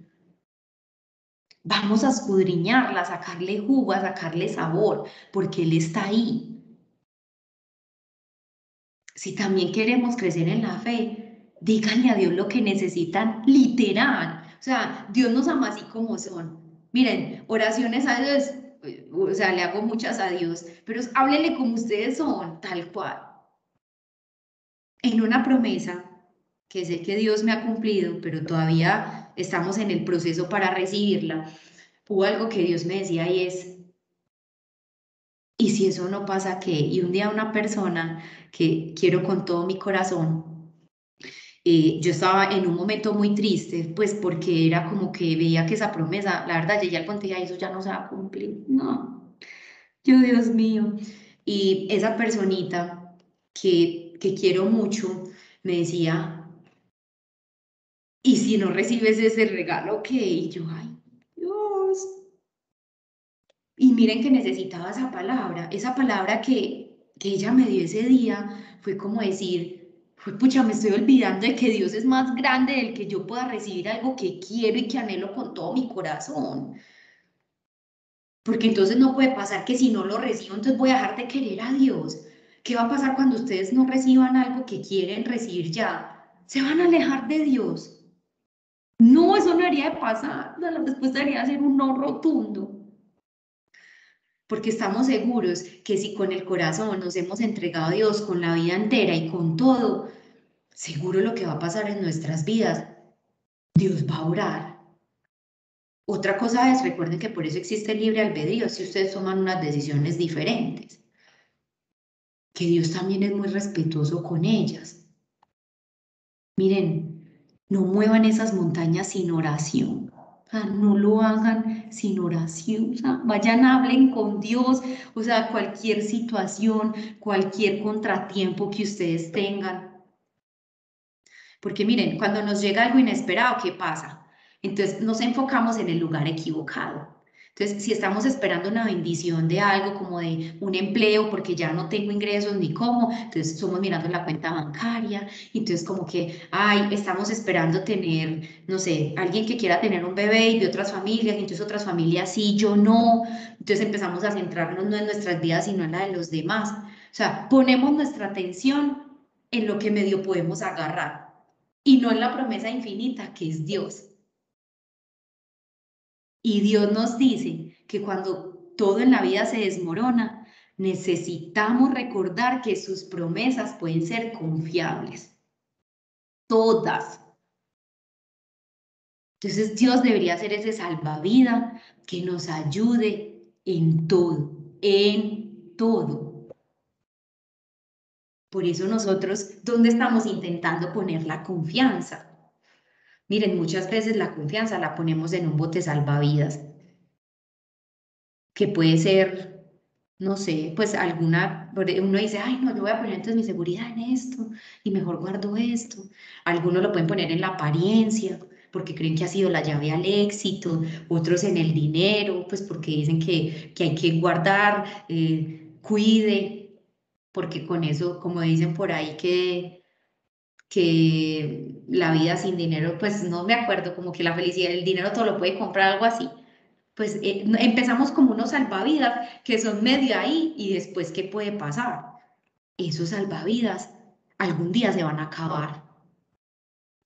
Vamos a escudriñarla, a sacarle jugo, a sacarle sabor, porque Él está ahí. Si también queremos crecer en la fe, díganle a Dios lo que necesitan, literal. O sea, Dios nos ama así como son. Miren, oraciones a Dios, o sea, le hago muchas a Dios, pero háblele como ustedes son, tal cual. En una promesa que sé que Dios me ha cumplido, pero todavía estamos en el proceso para recibirla, hubo algo que Dios me decía y es, ¿y si eso no pasa qué? Y un día una persona que quiero con todo mi corazón, eh, yo estaba en un momento muy triste, pues porque era como que veía que esa promesa, la verdad, llegué al punto y eso ya no se va a cumplir. No, yo Dios mío. Y esa personita que, que quiero mucho me decía, y si no recibes ese regalo, ¿qué? Y yo, ay, Dios. Y miren que necesitaba esa palabra, esa palabra que, que ella me dio ese día, fue como decir, pucha, me estoy olvidando de que Dios es más grande del que yo pueda recibir algo que quiero y que anhelo con todo mi corazón. Porque entonces no puede pasar que si no lo recibo, entonces voy a dejar de querer a Dios. ¿Qué va a pasar cuando ustedes no reciban algo que quieren recibir ya? Se van a alejar de Dios. No, eso no debería de pasar. La respuesta debería ser un no rotundo. Porque estamos seguros que si con el corazón nos hemos entregado a Dios con la vida entera y con todo, seguro lo que va a pasar en nuestras vidas, Dios va a orar. Otra cosa es, recuerden que por eso existe el libre albedrío, si ustedes toman unas decisiones diferentes. Que Dios también es muy respetuoso con ellas. Miren, no muevan esas montañas sin oración. No lo hagan sin oración. Vayan, hablen con Dios. O sea, cualquier situación, cualquier contratiempo que ustedes tengan. Porque miren, cuando nos llega algo inesperado, ¿qué pasa? Entonces nos enfocamos en el lugar equivocado. Entonces, si estamos esperando una bendición de algo como de un empleo porque ya no tengo ingresos ni cómo, entonces estamos mirando la cuenta bancaria, entonces como que, ay, estamos esperando tener, no sé, alguien que quiera tener un bebé y de otras familias, entonces otras familias sí, yo no, entonces empezamos a centrarnos no en nuestras vidas, sino en la de los demás. O sea, ponemos nuestra atención en lo que medio podemos agarrar y no en la promesa infinita que es Dios. Y Dios nos dice que cuando todo en la vida se desmorona, necesitamos recordar que sus promesas pueden ser confiables. Todas. Entonces Dios debería ser ese salvavidas que nos ayude en todo, en todo. Por eso nosotros, ¿dónde estamos intentando poner la confianza? Miren, muchas veces la confianza la ponemos en un bote salvavidas, que puede ser, no sé, pues alguna, uno dice, ay, no, yo voy a poner entonces mi seguridad en esto y mejor guardo esto. Algunos lo pueden poner en la apariencia, porque creen que ha sido la llave al éxito, otros en el dinero, pues porque dicen que, que hay que guardar, eh, cuide, porque con eso, como dicen por ahí, que que la vida sin dinero, pues no me acuerdo, como que la felicidad, el dinero todo lo puede comprar, algo así. Pues eh, empezamos como unos salvavidas que son medio ahí y después, ¿qué puede pasar? Esos salvavidas algún día se van a acabar.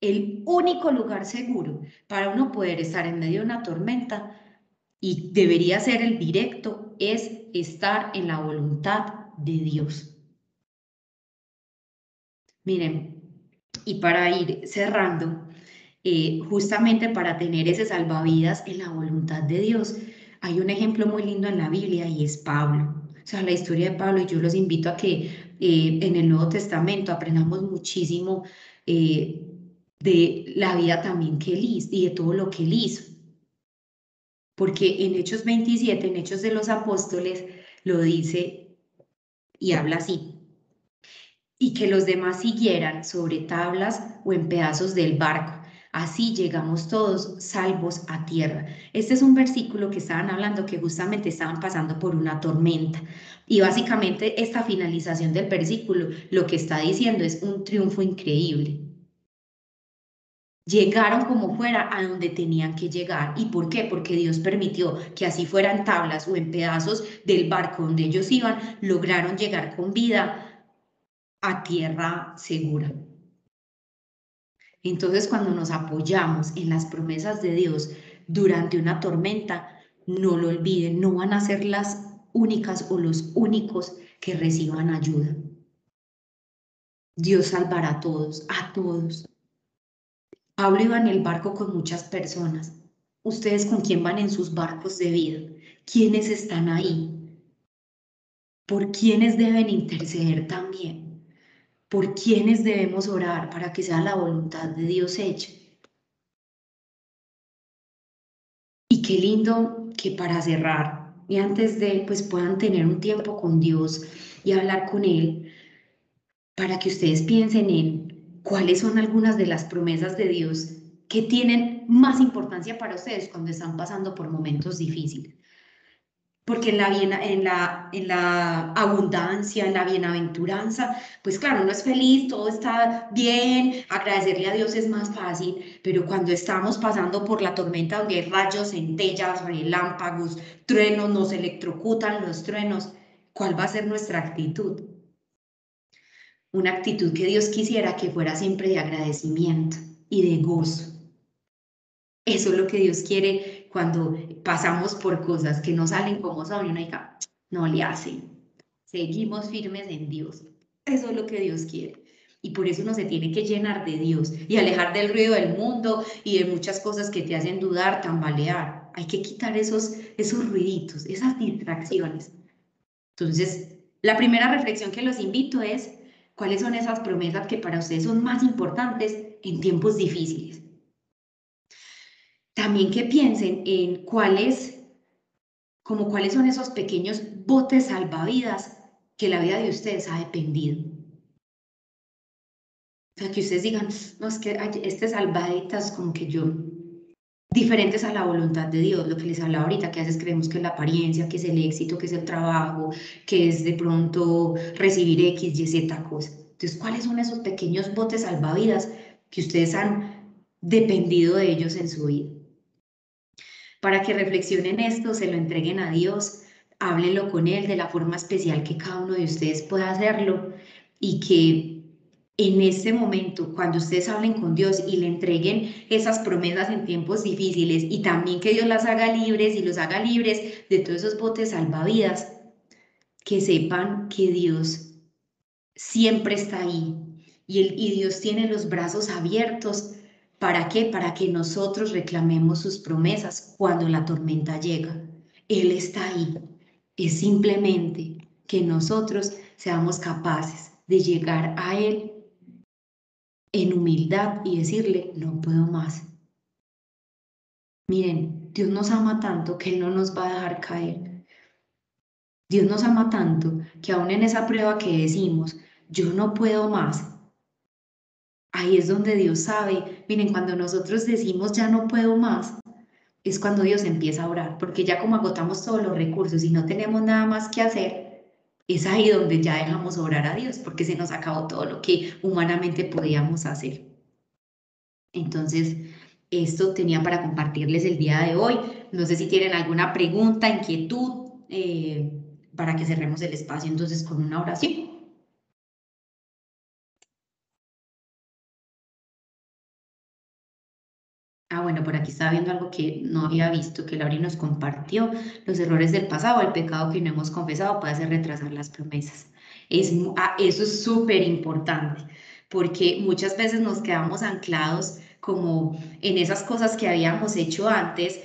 El único lugar seguro para uno poder estar en medio de una tormenta y debería ser el directo es estar en la voluntad de Dios. Miren, y para ir cerrando, eh, justamente para tener ese salvavidas en la voluntad de Dios, hay un ejemplo muy lindo en la Biblia y es Pablo. O sea, la historia de Pablo, y yo los invito a que eh, en el Nuevo Testamento aprendamos muchísimo eh, de la vida también que él hizo y de todo lo que él hizo. Porque en Hechos 27, en Hechos de los Apóstoles, lo dice y habla así y que los demás siguieran sobre tablas o en pedazos del barco. Así llegamos todos salvos a tierra. Este es un versículo que estaban hablando que justamente estaban pasando por una tormenta. Y básicamente esta finalización del versículo lo que está diciendo es un triunfo increíble. llegaron como fuera a donde tenían que llegar. ¿Y por qué? Porque Dios permitió que así fueran tablas o en pedazos del barco donde ellos iban, lograron llegar con vida a tierra segura. Entonces, cuando nos apoyamos en las promesas de Dios durante una tormenta, no lo olviden, no van a ser las únicas o los únicos que reciban ayuda. Dios salvará a todos, a todos. Pablo iba en el barco con muchas personas. ¿Ustedes con quién van en sus barcos de vida? ¿Quiénes están ahí? ¿Por quiénes deben interceder también? ¿Por quiénes debemos orar para que sea la voluntad de Dios hecha? Y qué lindo que para cerrar y antes de, pues puedan tener un tiempo con Dios y hablar con Él, para que ustedes piensen en cuáles son algunas de las promesas de Dios que tienen más importancia para ustedes cuando están pasando por momentos difíciles porque en la, en, la, en la abundancia, en la bienaventuranza, pues claro, uno es feliz, todo está bien, agradecerle a Dios es más fácil, pero cuando estamos pasando por la tormenta donde hay rayos, centellas, relámpagos, truenos, nos electrocutan los truenos, ¿cuál va a ser nuestra actitud? Una actitud que Dios quisiera que fuera siempre de agradecimiento y de gozo. Eso es lo que Dios quiere cuando pasamos por cosas que no salen como son y uno diga, no le hace. Seguimos firmes en Dios. Eso es lo que Dios quiere. Y por eso uno se tiene que llenar de Dios y alejar del ruido del mundo y de muchas cosas que te hacen dudar, tambalear. Hay que quitar esos, esos ruiditos, esas distracciones. Entonces, la primera reflexión que los invito es, ¿cuáles son esas promesas que para ustedes son más importantes en tiempos difíciles? También que piensen en cuáles, como cuáles son esos pequeños botes salvavidas que la vida de ustedes ha dependido. O sea, que ustedes digan, no, es que este salvaditas como que yo, diferentes a la voluntad de Dios, lo que les hablaba ahorita, que a veces creemos que es la apariencia, que es el éxito, que es el trabajo, que es de pronto recibir X, Y, Z cosas. Entonces, ¿cuáles son esos pequeños botes salvavidas que ustedes han dependido de ellos en su vida? Para que reflexionen esto, se lo entreguen a Dios, háblenlo con Él de la forma especial que cada uno de ustedes pueda hacerlo y que en este momento, cuando ustedes hablen con Dios y le entreguen esas promesas en tiempos difíciles y también que Dios las haga libres y los haga libres de todos esos botes salvavidas, que sepan que Dios siempre está ahí y, el, y Dios tiene los brazos abiertos ¿Para qué? Para que nosotros reclamemos sus promesas cuando la tormenta llega. Él está ahí. Es simplemente que nosotros seamos capaces de llegar a Él en humildad y decirle, no puedo más. Miren, Dios nos ama tanto que Él no nos va a dejar caer. Dios nos ama tanto que aún en esa prueba que decimos, yo no puedo más, Ahí es donde Dios sabe. Miren, cuando nosotros decimos ya no puedo más, es cuando Dios empieza a orar, porque ya como agotamos todos los recursos y no tenemos nada más que hacer, es ahí donde ya dejamos orar a Dios, porque se nos acabó todo lo que humanamente podíamos hacer. Entonces, esto tenía para compartirles el día de hoy. No sé si tienen alguna pregunta, inquietud, eh, para que cerremos el espacio entonces con una oración. Por aquí estaba viendo algo que no había visto, que Lauri nos compartió. Los errores del pasado, el pecado que no hemos confesado puede hacer retrasar las promesas. Es, ah, eso es súper importante, porque muchas veces nos quedamos anclados como en esas cosas que habíamos hecho antes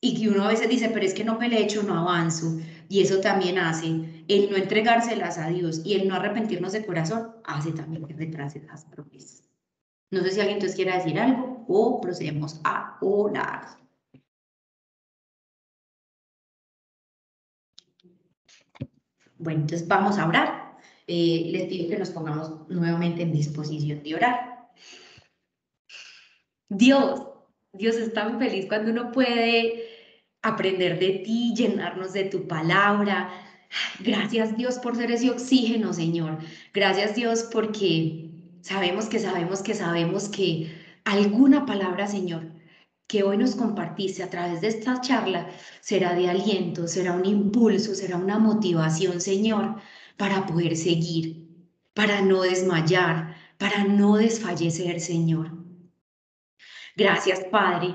y que uno a veces dice, pero es que no me lo he hecho, no avanzo. Y eso también hace el no entregárselas a Dios y el no arrepentirnos de corazón, hace también que retrase las promesas. No sé si alguien entonces quiera decir algo o procedemos a orar. Bueno, entonces vamos a orar. Eh, les pido que nos pongamos nuevamente en disposición de orar. Dios, Dios es tan feliz cuando uno puede aprender de ti, llenarnos de tu palabra. Gracias Dios por ser ese oxígeno, Señor. Gracias Dios porque Sabemos que sabemos que sabemos que alguna palabra, Señor, que hoy nos compartiste a través de esta charla será de aliento, será un impulso, será una motivación, Señor, para poder seguir, para no desmayar, para no desfallecer, Señor. Gracias, Padre,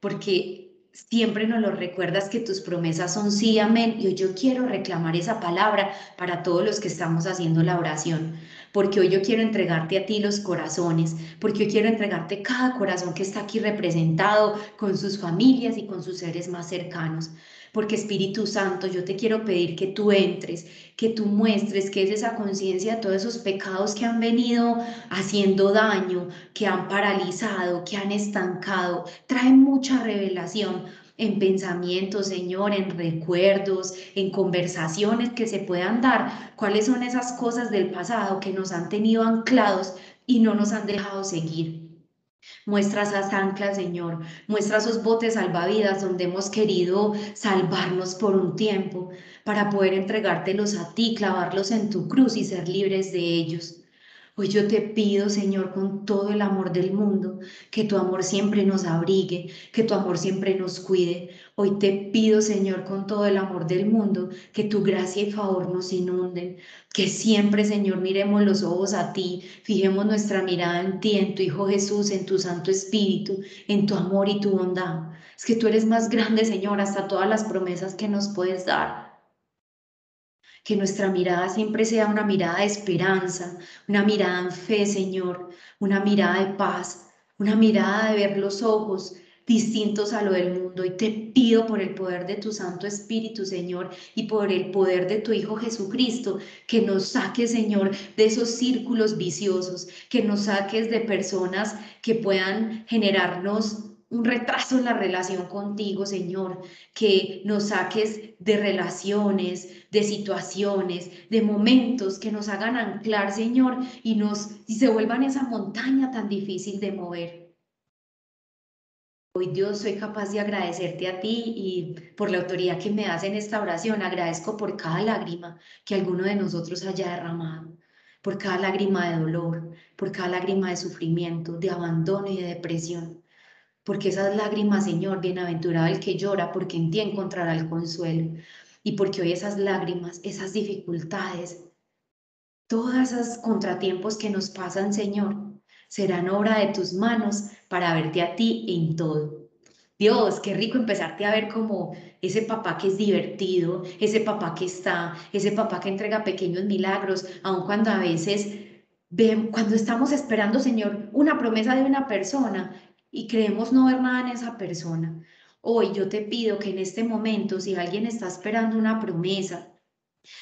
porque Siempre nos lo recuerdas que tus promesas son sí, amén. Y hoy yo quiero reclamar esa palabra para todos los que estamos haciendo la oración. Porque hoy yo quiero entregarte a ti los corazones, porque hoy quiero entregarte cada corazón que está aquí representado con sus familias y con sus seres más cercanos. Porque Espíritu Santo, yo te quiero pedir que tú entres, que tú muestres que es esa conciencia de todos esos pecados que han venido haciendo daño, que han paralizado, que han estancado. Trae mucha revelación en pensamientos, Señor, en recuerdos, en conversaciones que se puedan dar, cuáles son esas cosas del pasado que nos han tenido anclados y no nos han dejado seguir. Muestra esas anclas, Señor. Muestra esos botes salvavidas donde hemos querido salvarnos por un tiempo para poder entregártelos a ti, clavarlos en tu cruz y ser libres de ellos. Hoy yo te pido, Señor, con todo el amor del mundo, que tu amor siempre nos abrigue, que tu amor siempre nos cuide. Hoy te pido, Señor, con todo el amor del mundo, que tu gracia y favor nos inunden, que siempre, Señor, miremos los ojos a ti, fijemos nuestra mirada en ti, en tu Hijo Jesús, en tu Santo Espíritu, en tu amor y tu bondad. Es que tú eres más grande, Señor, hasta todas las promesas que nos puedes dar que nuestra mirada siempre sea una mirada de esperanza, una mirada en fe, Señor, una mirada de paz, una mirada de ver los ojos distintos a lo del mundo. Y te pido por el poder de tu Santo Espíritu, Señor, y por el poder de tu Hijo Jesucristo, que nos saques, Señor, de esos círculos viciosos, que nos saques de personas que puedan generarnos un retraso en la relación contigo, Señor, que nos saques de relaciones, de situaciones, de momentos que nos hagan anclar, Señor, y nos y se vuelvan esa montaña tan difícil de mover. Hoy Dios soy capaz de agradecerte a ti y por la autoridad que me das en esta oración. Agradezco por cada lágrima que alguno de nosotros haya derramado, por cada lágrima de dolor, por cada lágrima de sufrimiento, de abandono y de depresión porque esas lágrimas, Señor, bienaventurado el que llora, porque en ti encontrará el consuelo. Y porque hoy esas lágrimas, esas dificultades, todas esos contratiempos que nos pasan, Señor, serán obra de tus manos para verte a ti en todo. Dios, qué rico empezarte a ver como ese papá que es divertido, ese papá que está, ese papá que entrega pequeños milagros, aun cuando a veces cuando estamos esperando, Señor, una promesa de una persona y creemos no ver nada en esa persona. Hoy yo te pido que en este momento, si alguien está esperando una promesa,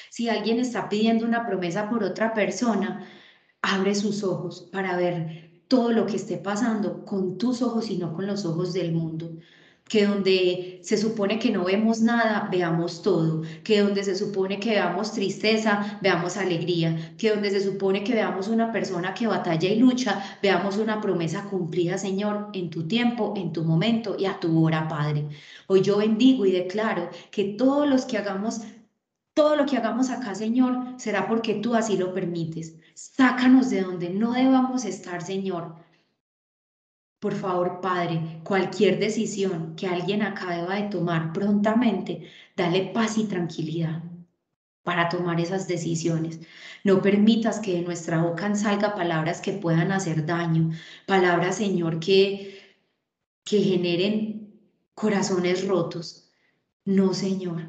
si alguien está pidiendo una promesa por otra persona, abre sus ojos para ver todo lo que esté pasando con tus ojos y no con los ojos del mundo que donde se supone que no vemos nada, veamos todo, que donde se supone que veamos tristeza, veamos alegría, que donde se supone que veamos una persona que batalla y lucha, veamos una promesa cumplida, Señor, en tu tiempo, en tu momento y a tu hora, Padre. Hoy yo bendigo y declaro que todos los que hagamos todo lo que hagamos acá, Señor, será porque tú así lo permites. Sácanos de donde no debamos estar, Señor por favor, Padre, cualquier decisión que alguien acabe de tomar prontamente, dale paz y tranquilidad para tomar esas decisiones. No permitas que de nuestra boca salga palabras que puedan hacer daño, palabras, Señor, que, que generen corazones rotos. No, Señor.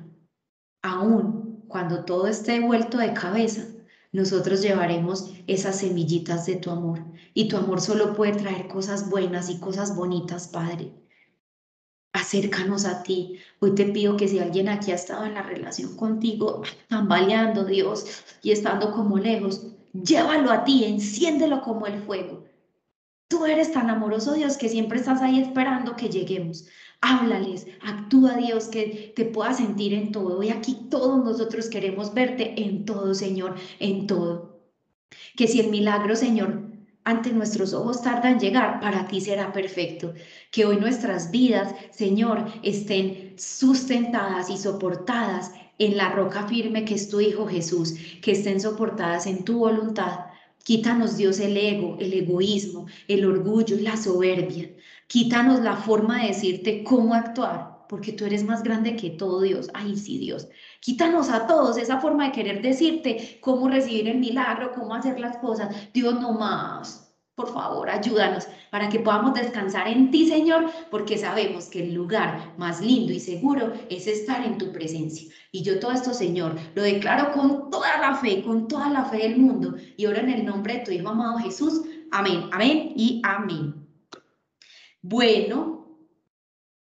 Aún cuando todo esté vuelto de cabeza, nosotros llevaremos esas semillitas de tu amor. Y tu amor solo puede traer cosas buenas y cosas bonitas, Padre. Acércanos a ti. Hoy te pido que si alguien aquí ha estado en la relación contigo, tambaleando, Dios, y estando como lejos, llévalo a ti, enciéndelo como el fuego. Tú eres tan amoroso, Dios, que siempre estás ahí esperando que lleguemos. Háblales, actúa Dios, que te pueda sentir en todo. Y aquí todos nosotros queremos verte en todo, Señor, en todo. Que si el milagro, Señor, ante nuestros ojos tarda en llegar, para ti será perfecto. Que hoy nuestras vidas, Señor, estén sustentadas y soportadas en la roca firme que es tu Hijo Jesús, que estén soportadas en tu voluntad Quítanos, Dios, el ego, el egoísmo, el orgullo, la soberbia. Quítanos la forma de decirte cómo actuar, porque tú eres más grande que todo, Dios. Ay, sí, Dios. Quítanos a todos esa forma de querer decirte cómo recibir el milagro, cómo hacer las cosas. Dios, no más. Por favor, ayúdanos para que podamos descansar en ti, Señor, porque sabemos que el lugar más lindo y seguro es estar en tu presencia. Y yo todo esto, Señor, lo declaro con toda la fe, con toda la fe del mundo. Y ahora en el nombre de tu Hijo amado Jesús. Amén, amén y amén. Bueno,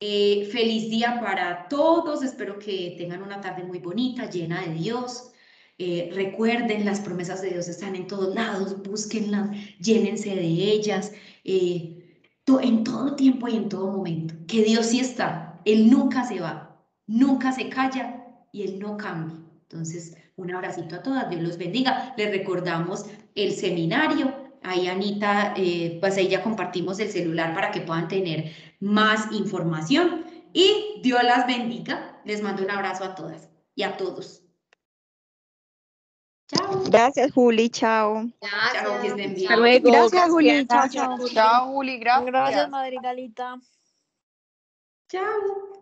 eh, feliz día para todos. Espero que tengan una tarde muy bonita, llena de Dios. Eh, recuerden, las promesas de Dios están en todos lados, búsquenlas, llénense de ellas, eh, en todo tiempo y en todo momento. Que Dios sí está, Él nunca se va, nunca se calla y Él no cambia. Entonces, un abracito a todas, Dios los bendiga. Les recordamos el seminario. Ahí, Anita, eh, pues ahí ya compartimos el celular para que puedan tener más información. Y Dios las bendiga. Les mando un abrazo a todas y a todos. Chao. Gracias, Juli. Chao. Chao, que estén bien. Hasta luego. Gracias, Juli. Chao, chao. Chao, Juli. Gracias. Gracias, Madrigalita. Chao.